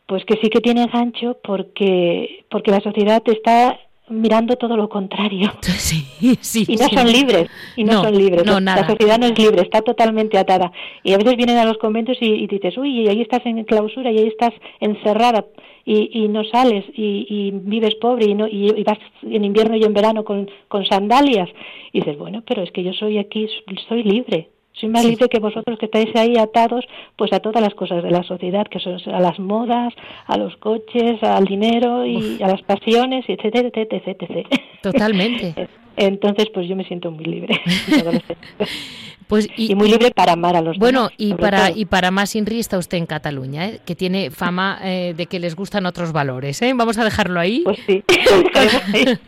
pues que sí que tiene gancho porque porque la sociedad está mirando todo lo contrario. Sí, sí, y no son libres, y no, son libres. la, sociedad no es libre, está totalmente atada. Y a veces vienen a los conventos y, dices, uy, ahí estás en clausura, y ahí estás encerrada, y, y no sales, y, y, vives pobre, y, no, y, vas en invierno y en verano con, con sandalias. Y dices, bueno, pero es que yo soy aquí, soy libre. Soy más libre que vosotros que estáis ahí atados pues a todas las cosas de la sociedad, que son a las modas, a los coches, al dinero y a las pasiones, etcétera, etcétera, etcétera. Totalmente. Entonces, pues yo me siento muy libre. Pues y, muy libre para amar a los bueno y para y para más Inri está usted en Cataluña ¿eh? que tiene fama eh, de que les gustan otros valores ¿eh? vamos a dejarlo ahí. Pues sí.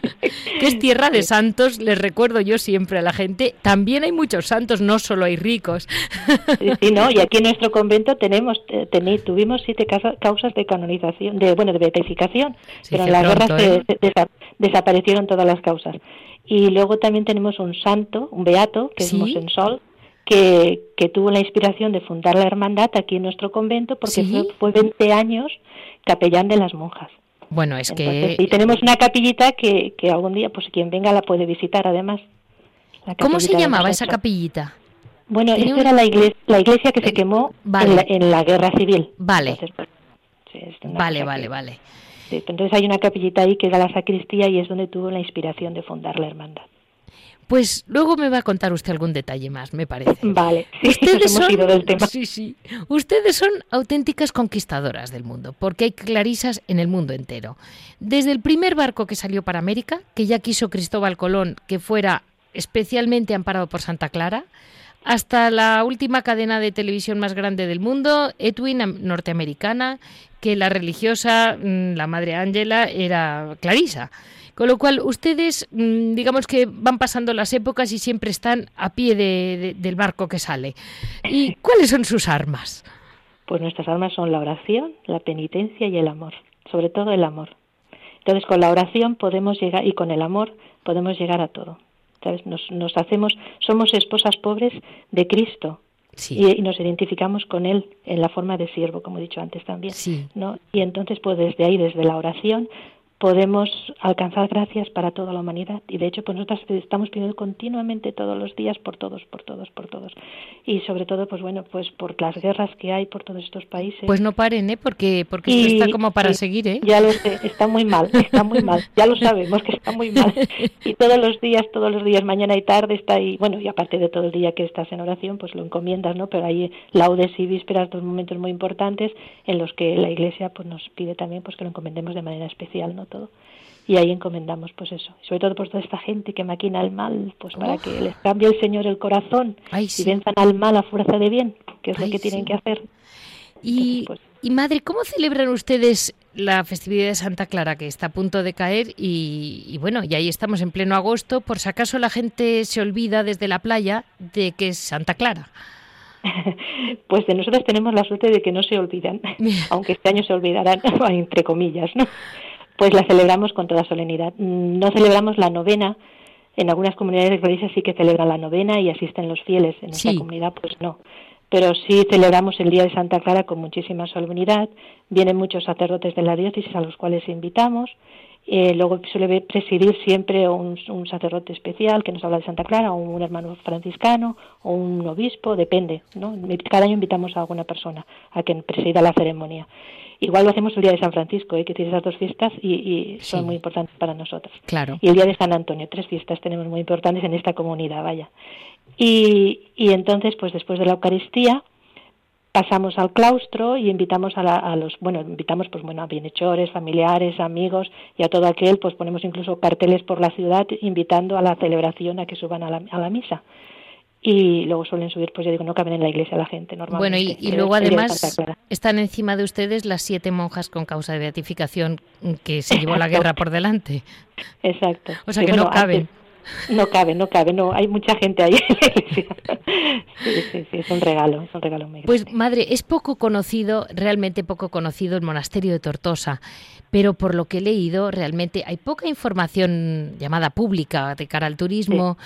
Que es tierra de santos les recuerdo yo siempre a la gente. También hay muchos santos no solo hay ricos. Sí, no y aquí en nuestro convento tenemos tuvimos siete causas de canonización de bueno de beatificación pero en la guerra se, desaparecieron todas las causas. Y luego también tenemos un santo, un beato, que es Mosensol, que, que, tuvo la inspiración de fundar la hermandad aquí en nuestro convento porque fue, 20 años capellán de las monjas. Bueno, es que... Y tenemos una capillita que, que algún día, pues quien venga la puede visitar además. ¿Cómo se llamaba esa capillita? Bueno, esta era la iglesia, la iglesia que se quemó en, la, guerra civil. Vale. Pues, vale, vale, vale. entonces hay una capillita ahí que era la sacristía y es donde tuvo la inspiración de fundar la hermandad. Pues luego me va a contar usted algún detalle más, me parece. Vale, ustedes son, del tema. Sí, sí. Ustedes son auténticas conquistadoras del mundo, porque hay clarisas en el mundo entero. Desde el primer barco que salió para América, que ya quiso Cristóbal Colón que fuera especialmente amparado por Santa Clara, hasta la última cadena de televisión más grande del mundo, Edwin norteamericana, que la religiosa, mm, la Madre Ángela, era Clarisa. Con lo cual, ustedes, mm, digamos que van pasando las épocas y siempre están a pie del barco que sale. ¿Y cuáles son sus armas? Pues nuestras armas son la oración, la penitencia y el amor, sobre todo el amor. Entonces, con la oración podemos llegar y con el amor podemos llegar a todo. ¿Sabes? Nos, nos hacemos, somos esposas pobres de Cristo, Y, nos identificamos con él en la forma de siervo, como he dicho antes también. ¿no? Y entonces, pues desde ahí, desde la oración, podemos alcanzar gracias para toda la humanidad. Y de hecho, pues nosotros estamos pidiendo continuamente todos los días por todos, por todos, por todos. Y sobre todo, pues bueno, pues por las guerras que hay por todos estos países. Pues no paren, ¿eh? Porque, porque esto está como para seguir, ¿eh? Ya lo sé, está muy mal, está muy mal. Ya lo sabemos que está muy mal. Y todos los días, todos los días, mañana y tarde está ahí. Bueno, y aparte de todo el día que estás en oración, pues lo encomiendas, ¿no? Pero hay laudes y vísperas, dos momentos muy importantes en los que la Iglesia pues nos pide también pues que lo encomendemos de manera especial, ¿no? Todo. Y ahí encomendamos, pues eso. sobre todo por toda esta gente que maquina el mal, pues para que les cambie el Señor el corazón y venzan al mal a fuerza de bien, que es lo que tienen que hacer. Y, pues y madre, ¿cómo celebran ustedes la festividad de Santa Clara que está a punto de caer y, bueno, y ahí estamos en pleno agosto, por si acaso la gente se olvida desde la playa de que es Santa Clara. Pues de nosotros tenemos la suerte de que no se olvidan, aunque este año se olvidarán, entre comillas, ¿no? Pues la celebramos con toda solemnidad. No celebramos la novena, en algunas comunidades religiosas sí que celebran la novena y asisten los fieles, en nuestra comunidad pues no. Pero sí celebramos el Día de Santa Clara con muchísima solemnidad, vienen muchos sacerdotes de la diócesis a los cuales invitamos, eh, luego suele presidir siempre un, un, sacerdote especial que nos habla de Santa Clara, o un hermano franciscano, o un obispo, depende. ¿no? Cada año invitamos a alguna persona a que presida la ceremonia. Igual lo hacemos el día de San Francisco, ¿eh? que tiene esas dos fiestas y, son muy importantes para nosotros. Claro. Y el día de San Antonio, tres fiestas tenemos muy importantes en esta comunidad, vaya. Y, y entonces, pues después de la Eucaristía, pasamos al claustro y invitamos a, a, los, bueno, invitamos pues bueno a bienhechores, familiares, amigos y a todo aquel, pues ponemos incluso carteles por la ciudad invitando a la celebración a que suban a la, a la misa y luego suelen subir, pues ya digo, no caben en la iglesia la gente normalmente. Bueno, y, luego además están encima de ustedes las siete monjas con causa de beatificación que se llevó la guerra por delante. Exacto. O sea que no caben. no cabe, no cabe, no, hay mucha gente ahí en la iglesia. Sí, sí, sí, es un regalo, es un regalo muy Pues madre, es poco conocido, realmente poco conocido el monasterio de Tortosa, pero por lo que he leído, realmente hay poca información llamada pública de cara al turismo.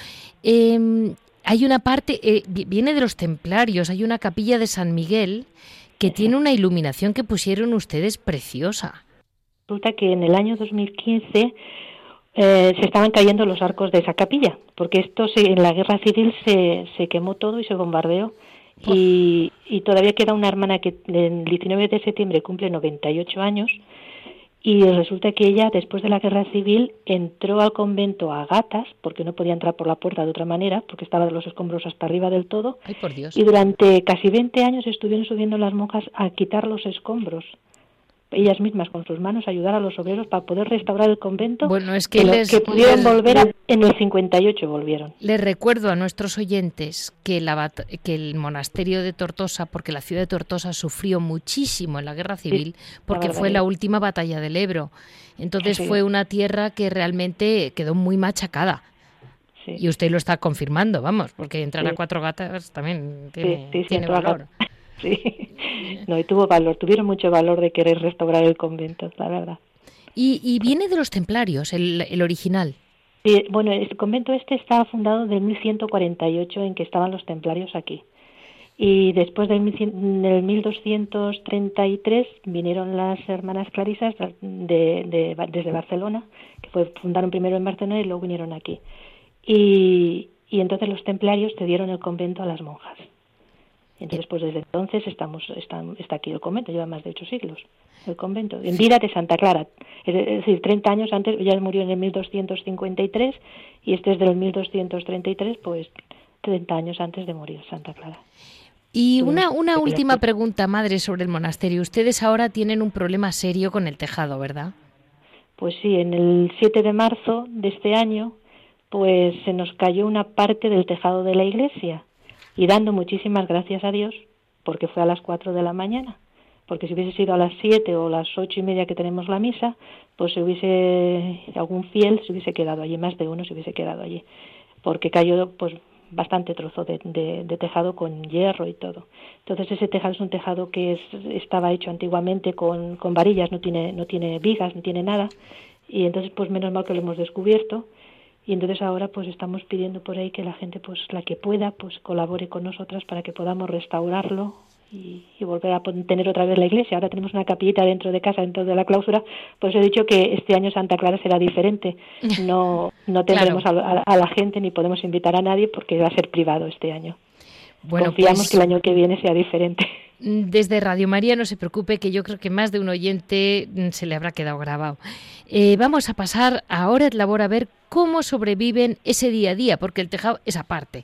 Eh, hay una parte, eh, viene de los templarios, hay una capilla de San Miguel que tiene una iluminación que pusieron ustedes preciosa. Resulta que en el año 2015 eh, se estaban cayendo los arcos de esa capilla, porque esto en la guerra civil se, se quemó todo y se bombardeó. Y, y, todavía queda una hermana que el 19 de septiembre cumple 98 años y resulta que ella, después de la guerra civil, entró al convento a gatas, porque no podía entrar por la puerta de otra manera, porque estaba de los escombros hasta arriba del todo. Y durante casi 20 años estuvieron subiendo las monjas a quitar los escombros ellas mismas con sus manos ayudar a los obreros para poder restaurar el convento. Bueno, es que, les, que pudieron volver en el 58 volvieron. Les recuerdo a nuestros oyentes que, la, que el monasterio de Tortosa, porque la ciudad de Tortosa sufrió muchísimo en la guerra civil, porque fue la última batalla del Ebro. Entonces fue una tierra que realmente quedó muy machacada. Y usted lo está confirmando, vamos, porque entrar a cuatro gatas también tiene, tiene valor. Sí, no, y tuvo valor, tuvieron mucho valor de querer restaurar el convento, la verdad. Y, viene de los templarios, el, el original. Sí, bueno, el convento este estaba fundado en 1148 en que estaban los templarios aquí. Y después del, del 1233 vinieron las hermanas clarisas de, desde Barcelona, que fue, fundaron primero en Barcelona y luego vinieron aquí. Y, y entonces los templarios cedieron el convento a las monjas. Entonces, pues desde entonces estamos, está, está aquí el convento, lleva más de ocho siglos el convento, en vida de Santa Clara. Es decir, 30 años antes, ya murió en el 1253 y este es del 1233, pues 30 años antes de morir Santa Clara. Y una, una última pregunta, madre, sobre el monasterio. Ustedes ahora tienen un problema serio con el tejado, ¿verdad? Pues sí, en el 7 de marzo de este año, pues se nos cayó una parte del tejado de la iglesia y dando muchísimas gracias a Dios porque fue a las 4 de la mañana. Porque si hubiese sido a las 7 o las ocho y media que tenemos la misa, pues si hubiese algún fiel se hubiese quedado allí, más de uno se hubiese quedado allí, porque cayó pues bastante trozo de, de, tejado con hierro y todo. Entonces ese tejado es un tejado que es, estaba hecho antiguamente con, con varillas, no tiene, no tiene vigas, no tiene nada, y entonces pues menos mal que lo hemos descubierto y entonces ahora pues estamos pidiendo por ahí que la gente pues la que pueda pues colabore con nosotras para que podamos restaurarlo y, volver a tener otra vez la iglesia. Ahora tenemos una capillita dentro de casa, dentro de la clausura, pues he dicho que este año Santa Clara será diferente. No, no tendremos a, la gente ni podemos invitar a nadie porque va a ser privado este año. Bueno, Confiamos pues que el año que viene sea diferente. Desde Radio María no se preocupe que yo creo que más de un oyente mm, se le habrá quedado grabado. Eh, vamos a pasar ahora la labor a ver cómo sobreviven ese día a día, porque el tejado es aparte.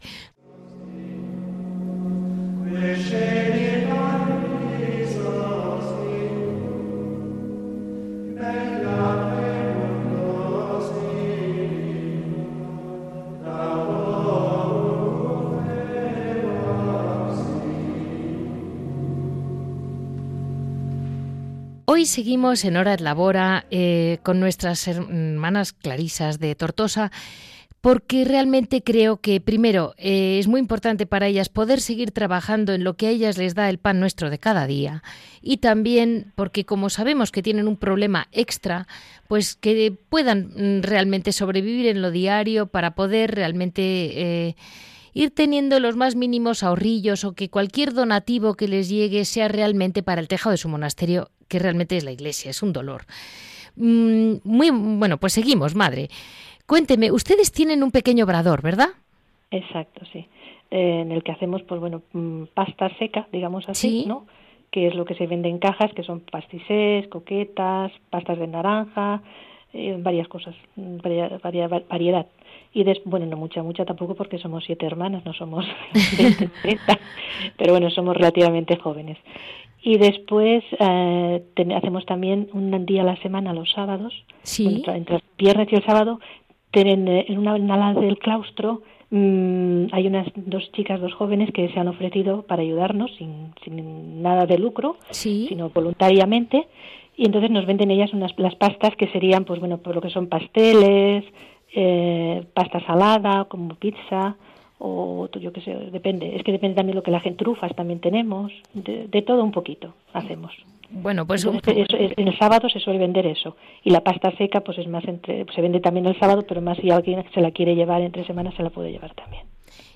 Hoy seguimos en Hora de Labora eh, con nuestras hermanas clarisas de Tortosa porque realmente creo que, primero, eh, es muy importante para ellas poder seguir trabajando en lo que a ellas les da el pan nuestro de cada día. Y también porque, como sabemos que tienen un problema extra, pues que puedan mm, realmente sobrevivir en lo diario para poder realmente... Eh, ir teniendo los más mínimos ahorrillos o que cualquier donativo que les llegue sea realmente para el tejado de su monasterio, que realmente es la iglesia, es un dolor. Mm, muy bueno, pues seguimos, madre. Cuénteme, ustedes tienen un pequeño obrador, ¿verdad? Exacto, sí. Eh, en el que hacemos, pues bueno, mm, pasta seca, digamos así, ¿no? Que es lo que se vende en cajas, que son pastisés, coquetas, pastas de naranja, eh, varias cosas, mm, variedad. Y des, bueno, no mucha, mucha tampoco porque somos siete hermanas, no somos 20, 30, pero bueno, somos relativamente jóvenes. Y después eh, hacemos también un día a la semana, los sábados, entre el viernes y el sábado, en, en una ala del claustro mm, hay unas dos chicas, dos jóvenes que se han ofrecido para ayudarnos sin, sin nada de lucro, sino voluntariamente. Y entonces nos venden ellas unas las pastas que serían, pues bueno, por lo que son pasteles, eh, pasta salada, como pizza, o yo qué sé, depende. Es que depende también de lo que la gente, trufas también tenemos, de, todo un poquito hacemos. Bueno, pues en el sábado se suele vender eso y la pasta seca pues es más entre se vende también el sábado, pero más si alguien se la quiere llevar entre semanas se la puede llevar también.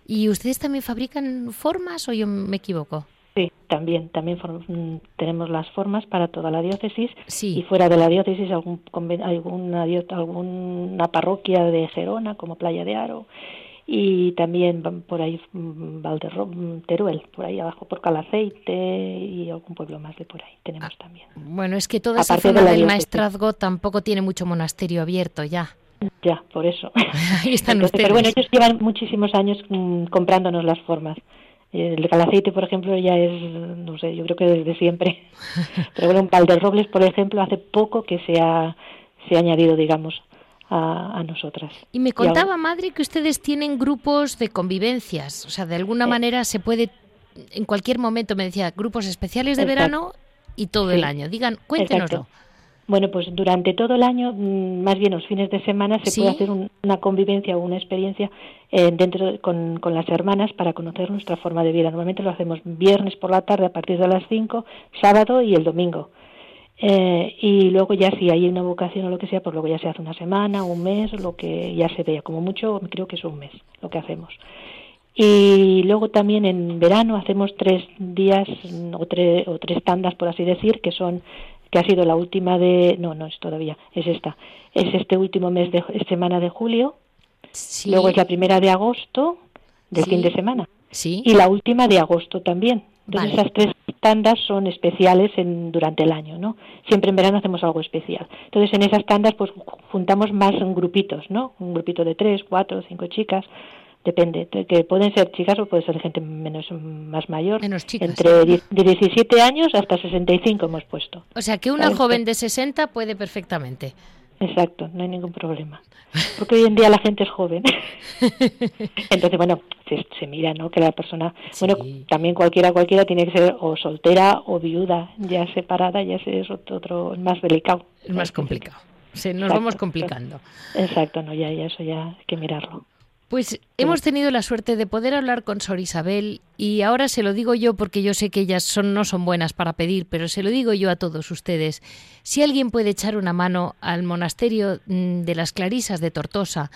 ¿Y ustedes también fabrican formas o yo me equivoco? Sí, también, también mm, tenemos las formas para toda la diócesis y fuera de la diócesis algún alguna, alguna parroquia de Gerona como Playa de Aro y también por ahí mm, Valderro, mm, Teruel, por ahí abajo por Calaceite y algún pueblo más de por ahí tenemos ah, también. Bueno, es que toda esa zona del maestrazgo tampoco tiene mucho monasterio abierto ya. Ya, por eso. Ahí están ustedes. Pero bueno, ellos llevan muchísimos años comprándonos las formas. El calaceite, por ejemplo, ya es, no sé, yo creo que desde siempre. Pero bueno, un robles por ejemplo, hace poco que se ha, se ha añadido, digamos, a, nosotras. Y me contaba, madre, que ustedes tienen grupos de convivencias. O sea, de alguna manera se puede, en cualquier momento, me decía, grupos especiales de verano y todo el año. Digan, cuéntenoslo. Bueno, pues durante todo el año, mm, más bien los fines de semana, se puede hacer una convivencia o una experiencia eh, dentro con, con, las hermanas para conocer nuestra forma de vida. Normalmente lo hacemos viernes por la tarde a partir de las 5, sábado y el domingo. Eh, y luego ya si hay una vocación o lo que sea, pues luego ya se hace una semana, un mes, lo que ya se vea. Como mucho, creo que es un mes lo que hacemos. Y luego también en verano hacemos tres días o, tres o tres tandas, por así decir, que son que ha sido la última de no no es todavía es esta es este último mes de semana de julio luego es la primera de agosto del fin de semana sí. y la última de agosto también entonces esas tres tandas son especiales en, durante el año no siempre en verano hacemos algo especial entonces en esas tandas pues juntamos más grupitos no un grupito de tres cuatro cinco chicas depende, que pueden ser chicas o puede ser gente menos más mayor. Menos chicas. Entre de 17 años hasta 65 hemos puesto. O sea, que una joven de 60 puede perfectamente. Exacto, no hay ningún problema. Porque hoy en día la gente es joven. Entonces, bueno, se, mira, ¿no? Que la persona, bueno, también cualquiera, cualquiera tiene que ser o soltera o viuda, ya separada, ya es otro, más delicado. Es más complicado. Se nos vamos complicando. Exacto, no, ya, ya eso ya hay que mirarlo. Pues hemos tenido la suerte de poder hablar con Sor Isabel y ahora se lo digo yo porque yo sé que ellas son, no son buenas para pedir, pero se lo digo yo a todos ustedes. Si alguien puede echar una mano al monasterio mm, de las Clarisas de Tortosa,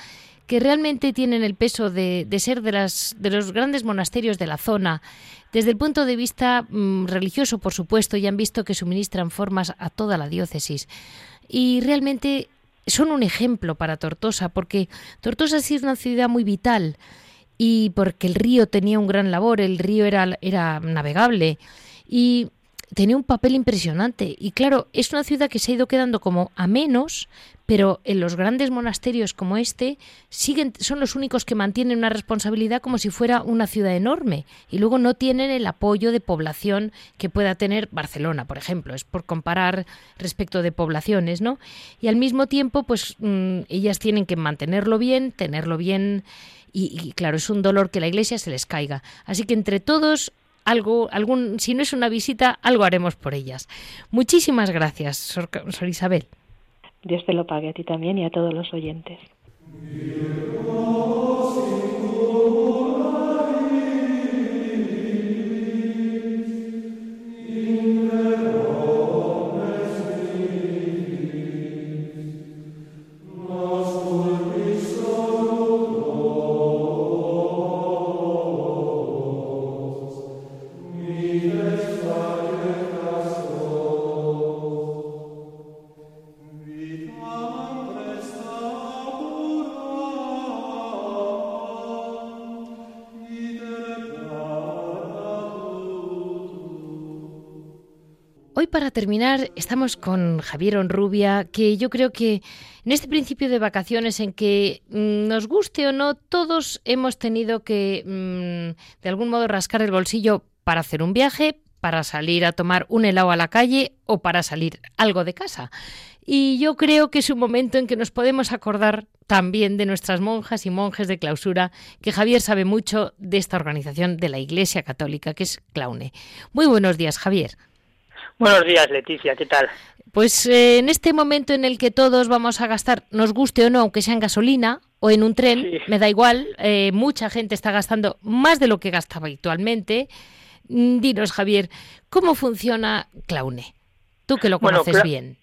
que realmente tienen el peso de, ser de, las, de los grandes monasterios de la zona, desde el punto de vista mm, religioso, por supuesto, y han visto que suministran formas a toda la diócesis. Y realmente son un ejemplo para Tortosa, porque Tortosa ha sido una ciudad muy vital y porque el río tenía un gran labor, el río era, era navegable y tenía un papel impresionante. Y claro, es una ciudad que se ha ido quedando como a menos, pero en los grandes monasterios como este siguen, son los únicos que mantienen una responsabilidad como si fuera una ciudad enorme. Y luego no tienen el apoyo de población que pueda tener Barcelona, por ejemplo. Es por comparar respecto de poblaciones, ¿no? Y al mismo tiempo, pues mm, ellas tienen que mantenerlo bien, tenerlo bien. Y, y, claro, es un dolor que la iglesia se les caiga. Así que entre todos algo, algún, si no es una visita, algo haremos por ellas. Muchísimas gracias, Sor, Isabel. Dios te lo pague a ti también y a todos los oyentes. Terminar, estamos con Javier Onrubia, que yo creo que en este principio de vacaciones en que mm, nos guste o no, todos hemos tenido que mm, de algún modo rascar el bolsillo para hacer un viaje, para salir a tomar un helado a la calle o para salir algo de casa. Y yo creo que es un momento en que nos podemos acordar también de nuestras monjas y monjes de clausura, que Javier sabe mucho de esta organización de la Iglesia Católica, que es Claune. Muy buenos días, Javier. Buenos días, Leticia, ¿qué tal? Pues eh, en este momento en el que todos vamos a gastar, nos guste o no, aunque sea en gasolina o en un tren, me da igual, eh, mucha gente está gastando más de lo que gastaba habitualmente. Mm, dinos, Javier, ¿cómo funciona Claune? Tú que lo conoces bien.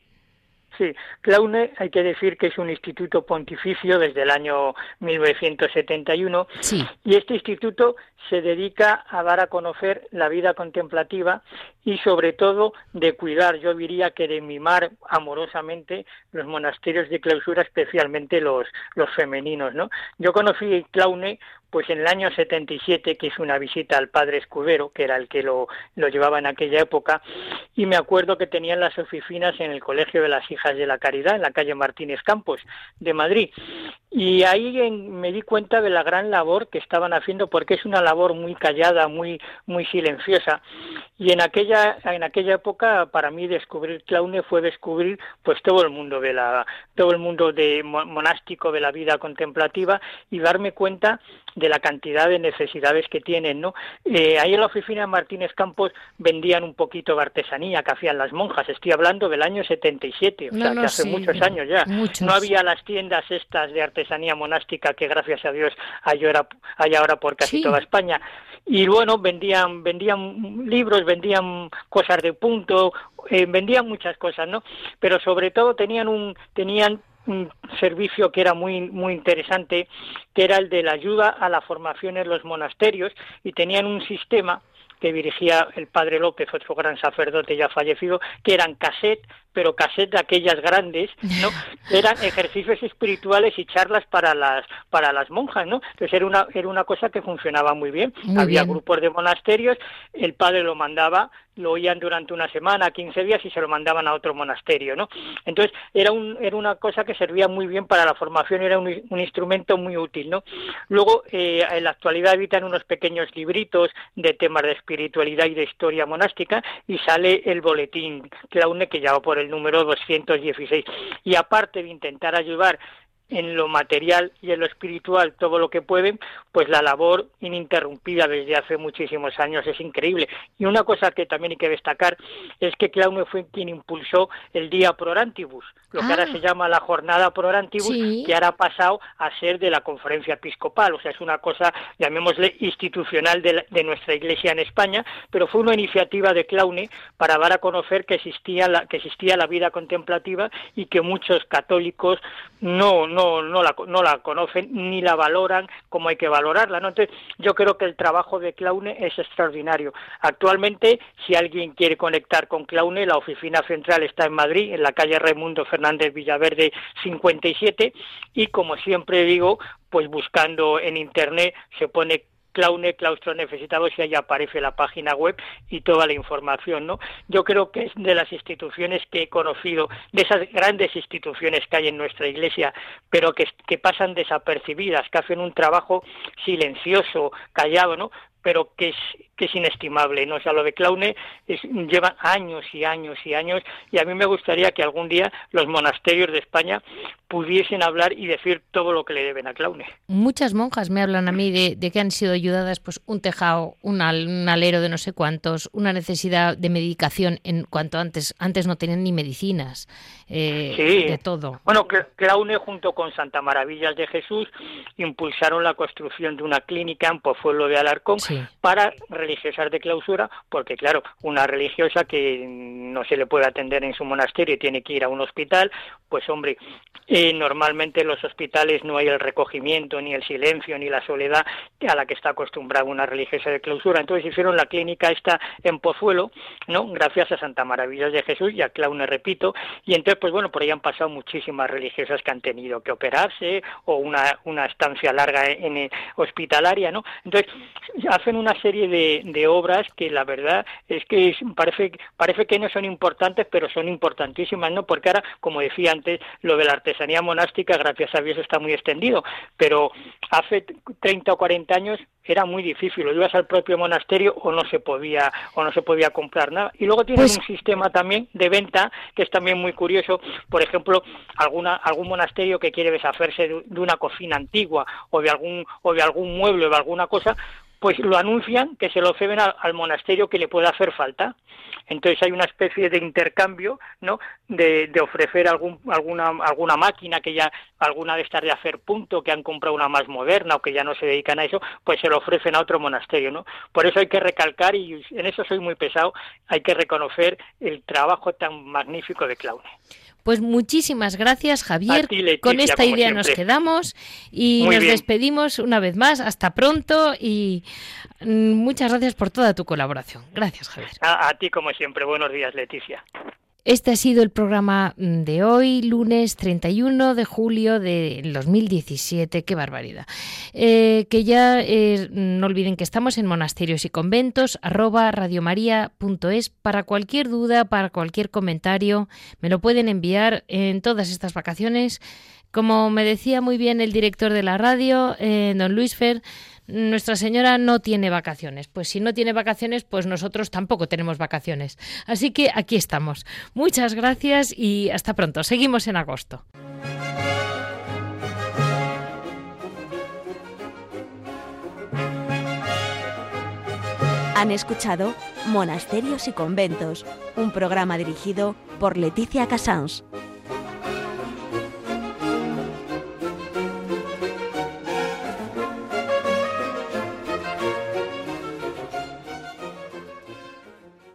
Sí, Claune hay que decir que es un instituto pontificio desde el año 1971 sí. y este instituto se dedica a dar a conocer la vida contemplativa y sobre todo de cuidar, yo diría que de mimar amorosamente los monasterios de clausura, especialmente los, los femeninos, ¿no? Yo conocí Claune pues en el año 77 que hice una visita al padre Escudero, que era el que lo, lo llevaba en aquella época, y me acuerdo que tenían las oficinas en el Colegio de las Hijas de la Caridad, en la calle Martínez Campos de Madrid. Y ahí me di cuenta de la gran labor que estaban haciendo, porque es una labor muy callada, muy, muy silenciosa. Y en aquella, en aquella época, para mí descubrir Claune fue descubrir pues todo el mundo de la, todo el mundo de monástico de la vida contemplativa y darme cuenta de la cantidad de necesidades que tienen, ¿no? Eh, ahí en la oficina de Martínez Campos vendían un poquito de artesanía que hacían las monjas. Estoy hablando del año 77, o sea, que hace muchos años ya. No había las tiendas estas de artesanía monástica que gracias a Dios hay ahora, hay ahora por casi toda España. Y bueno, vendían, vendían libros, vendían cosas de punto, eh, vendían muchas cosas, ¿no? Pero sobre todo tenían un, tenían un servicio que era muy muy interesante, que era el de la ayuda a la formación en los monasterios y tenían un sistema que dirigía el padre López, otro gran sacerdote ya fallecido, que eran cassette, pero cassette de aquellas grandes, ¿no? Eran ejercicios espirituales y charlas para las para las monjas, ¿no? Entonces era una era una cosa que funcionaba muy bien. Había grupos de monasterios, el padre lo mandaba, lo oían durante una semana, 15 días y se lo mandaban a otro monasterio, ¿no? Entonces era un era una cosa que servía muy bien para la formación, era un, un instrumento muy útil, ¿no? Luego eh, en la actualidad editan unos pequeños libritos de temas de espiritualidad y de historia monástica y sale el boletín Claune que ya por el número 216. Y aparte de intentar ayudar en lo material y en lo espiritual todo lo que pueden, pues la labor ininterrumpida desde hace muchísimos años es increíble. Y una cosa que también hay que destacar es que Claume fue quien impulsó el Día Prorantibus, lo que ahora ah. se llama la Jornada Prorantibus, que ahora ha pasado a ser de la Conferencia Episcopal, o sea, es una cosa, llamémosle, institucional de, de nuestra Iglesia en España, pero fue una iniciativa de Claune para dar a conocer que existía la, que existía la vida contemplativa y que muchos católicos no no, no, la, no la conocen ni la valoran como hay que valorarla. Entonces, yo creo que el trabajo de Claune es extraordinario. Actualmente, si alguien quiere conectar con Claune, la oficina central está en Madrid, en la calle Raimundo Fernández Villaverde 57, y como siempre digo, pues buscando en Internet se pone Claune, claustro necesitados y ahí aparece la página web y toda la información, ¿no? Yo creo que es de las instituciones que he conocido, de esas grandes instituciones que hay en nuestra iglesia, pero que, pasan desapercibidas, que hacen un trabajo silencioso, callado, ¿no? pero que que es inestimable, ¿no? O sea, lo de Claune es, lleva años y años y años y a mí me gustaría que algún día los monasterios de España pudiesen hablar y decir todo lo que le deben a Claune. Muchas monjas me hablan a mí de, que han sido ayudadas pues un tejado, un, alero de no sé cuántos, una necesidad de medicación en cuanto antes antes no tenían ni medicinas, eh, de todo. Bueno, Claune junto con Santa Maravillas de Jesús impulsaron la construcción de una clínica en Pozuelo de Alarcón para religiosas de clausura, porque claro, una religiosa que no se le puede atender en su monasterio y tiene que ir a un hospital, pues hombre, eh, normalmente en los hospitales no hay el recogimiento, ni el silencio, ni la soledad a la que está acostumbrada una religiosa de clausura. Entonces hicieron la clínica esta en Pozuelo, ¿no? Gracias a Santa Maravillas de Jesús y a Claune, repito, y entonces, pues bueno, por ahí han pasado muchísimas religiosas que han tenido que operarse o una, una estancia larga en, en hospitalaria, ¿no? Entonces, hacen una serie de, de obras que la verdad es que parece, parece que no son importantes, pero son importantísimas, ¿no? Porque ahora, como decía antes, lo de la artesanía monástica, gracias a Dios, está muy extendido, pero hace 30 o 40 años era muy difícil, o ibas al propio monasterio o no se podía o no se podía comprar nada. Y luego tienen pues un sistema también de venta que es también muy curioso, por ejemplo, alguna algún monasterio que quiere deshacerse de, una cocina antigua o de algún o de algún mueble o de alguna cosa, pues lo anuncian que se lo ceden al, monasterio que le pueda hacer falta. Entonces hay una especie de intercambio, ¿no? De, ofrecer algún, alguna, alguna máquina que ya, alguna de estas de hacer punto, que han comprado una más moderna o que ya no se dedican a eso, pues se lo ofrecen a otro monasterio, ¿no? Por eso hay que recalcar, y en eso soy muy pesado, hay que reconocer el trabajo tan magnífico de Claude. Pues muchísimas gracias, Javier. Con esta idea nos quedamos y nos despedimos una vez más. Hasta pronto y mm, muchas gracias por toda tu colaboración. Gracias, Javier. a ti, como siempre. Buenos días, Leticia. Este ha sido el programa mm, de hoy, lunes 31 de julio de 2017. ¡Qué barbaridad! Eh, que ya eh, no olviden que estamos en monasterios y conventos, arroba radiomaria.es. Para cualquier duda, para cualquier comentario, me lo pueden enviar en todas estas vacaciones. Como me decía muy bien el director de la radio, eh, don Luis Fer, nuestra Señora no tiene vacaciones. Pues si no tiene vacaciones, pues nosotros tampoco tenemos vacaciones. Así que aquí estamos. Muchas gracias y hasta pronto. Seguimos en agosto. Han escuchado Monasterios y Conventos, un programa dirigido por Leticia Casans.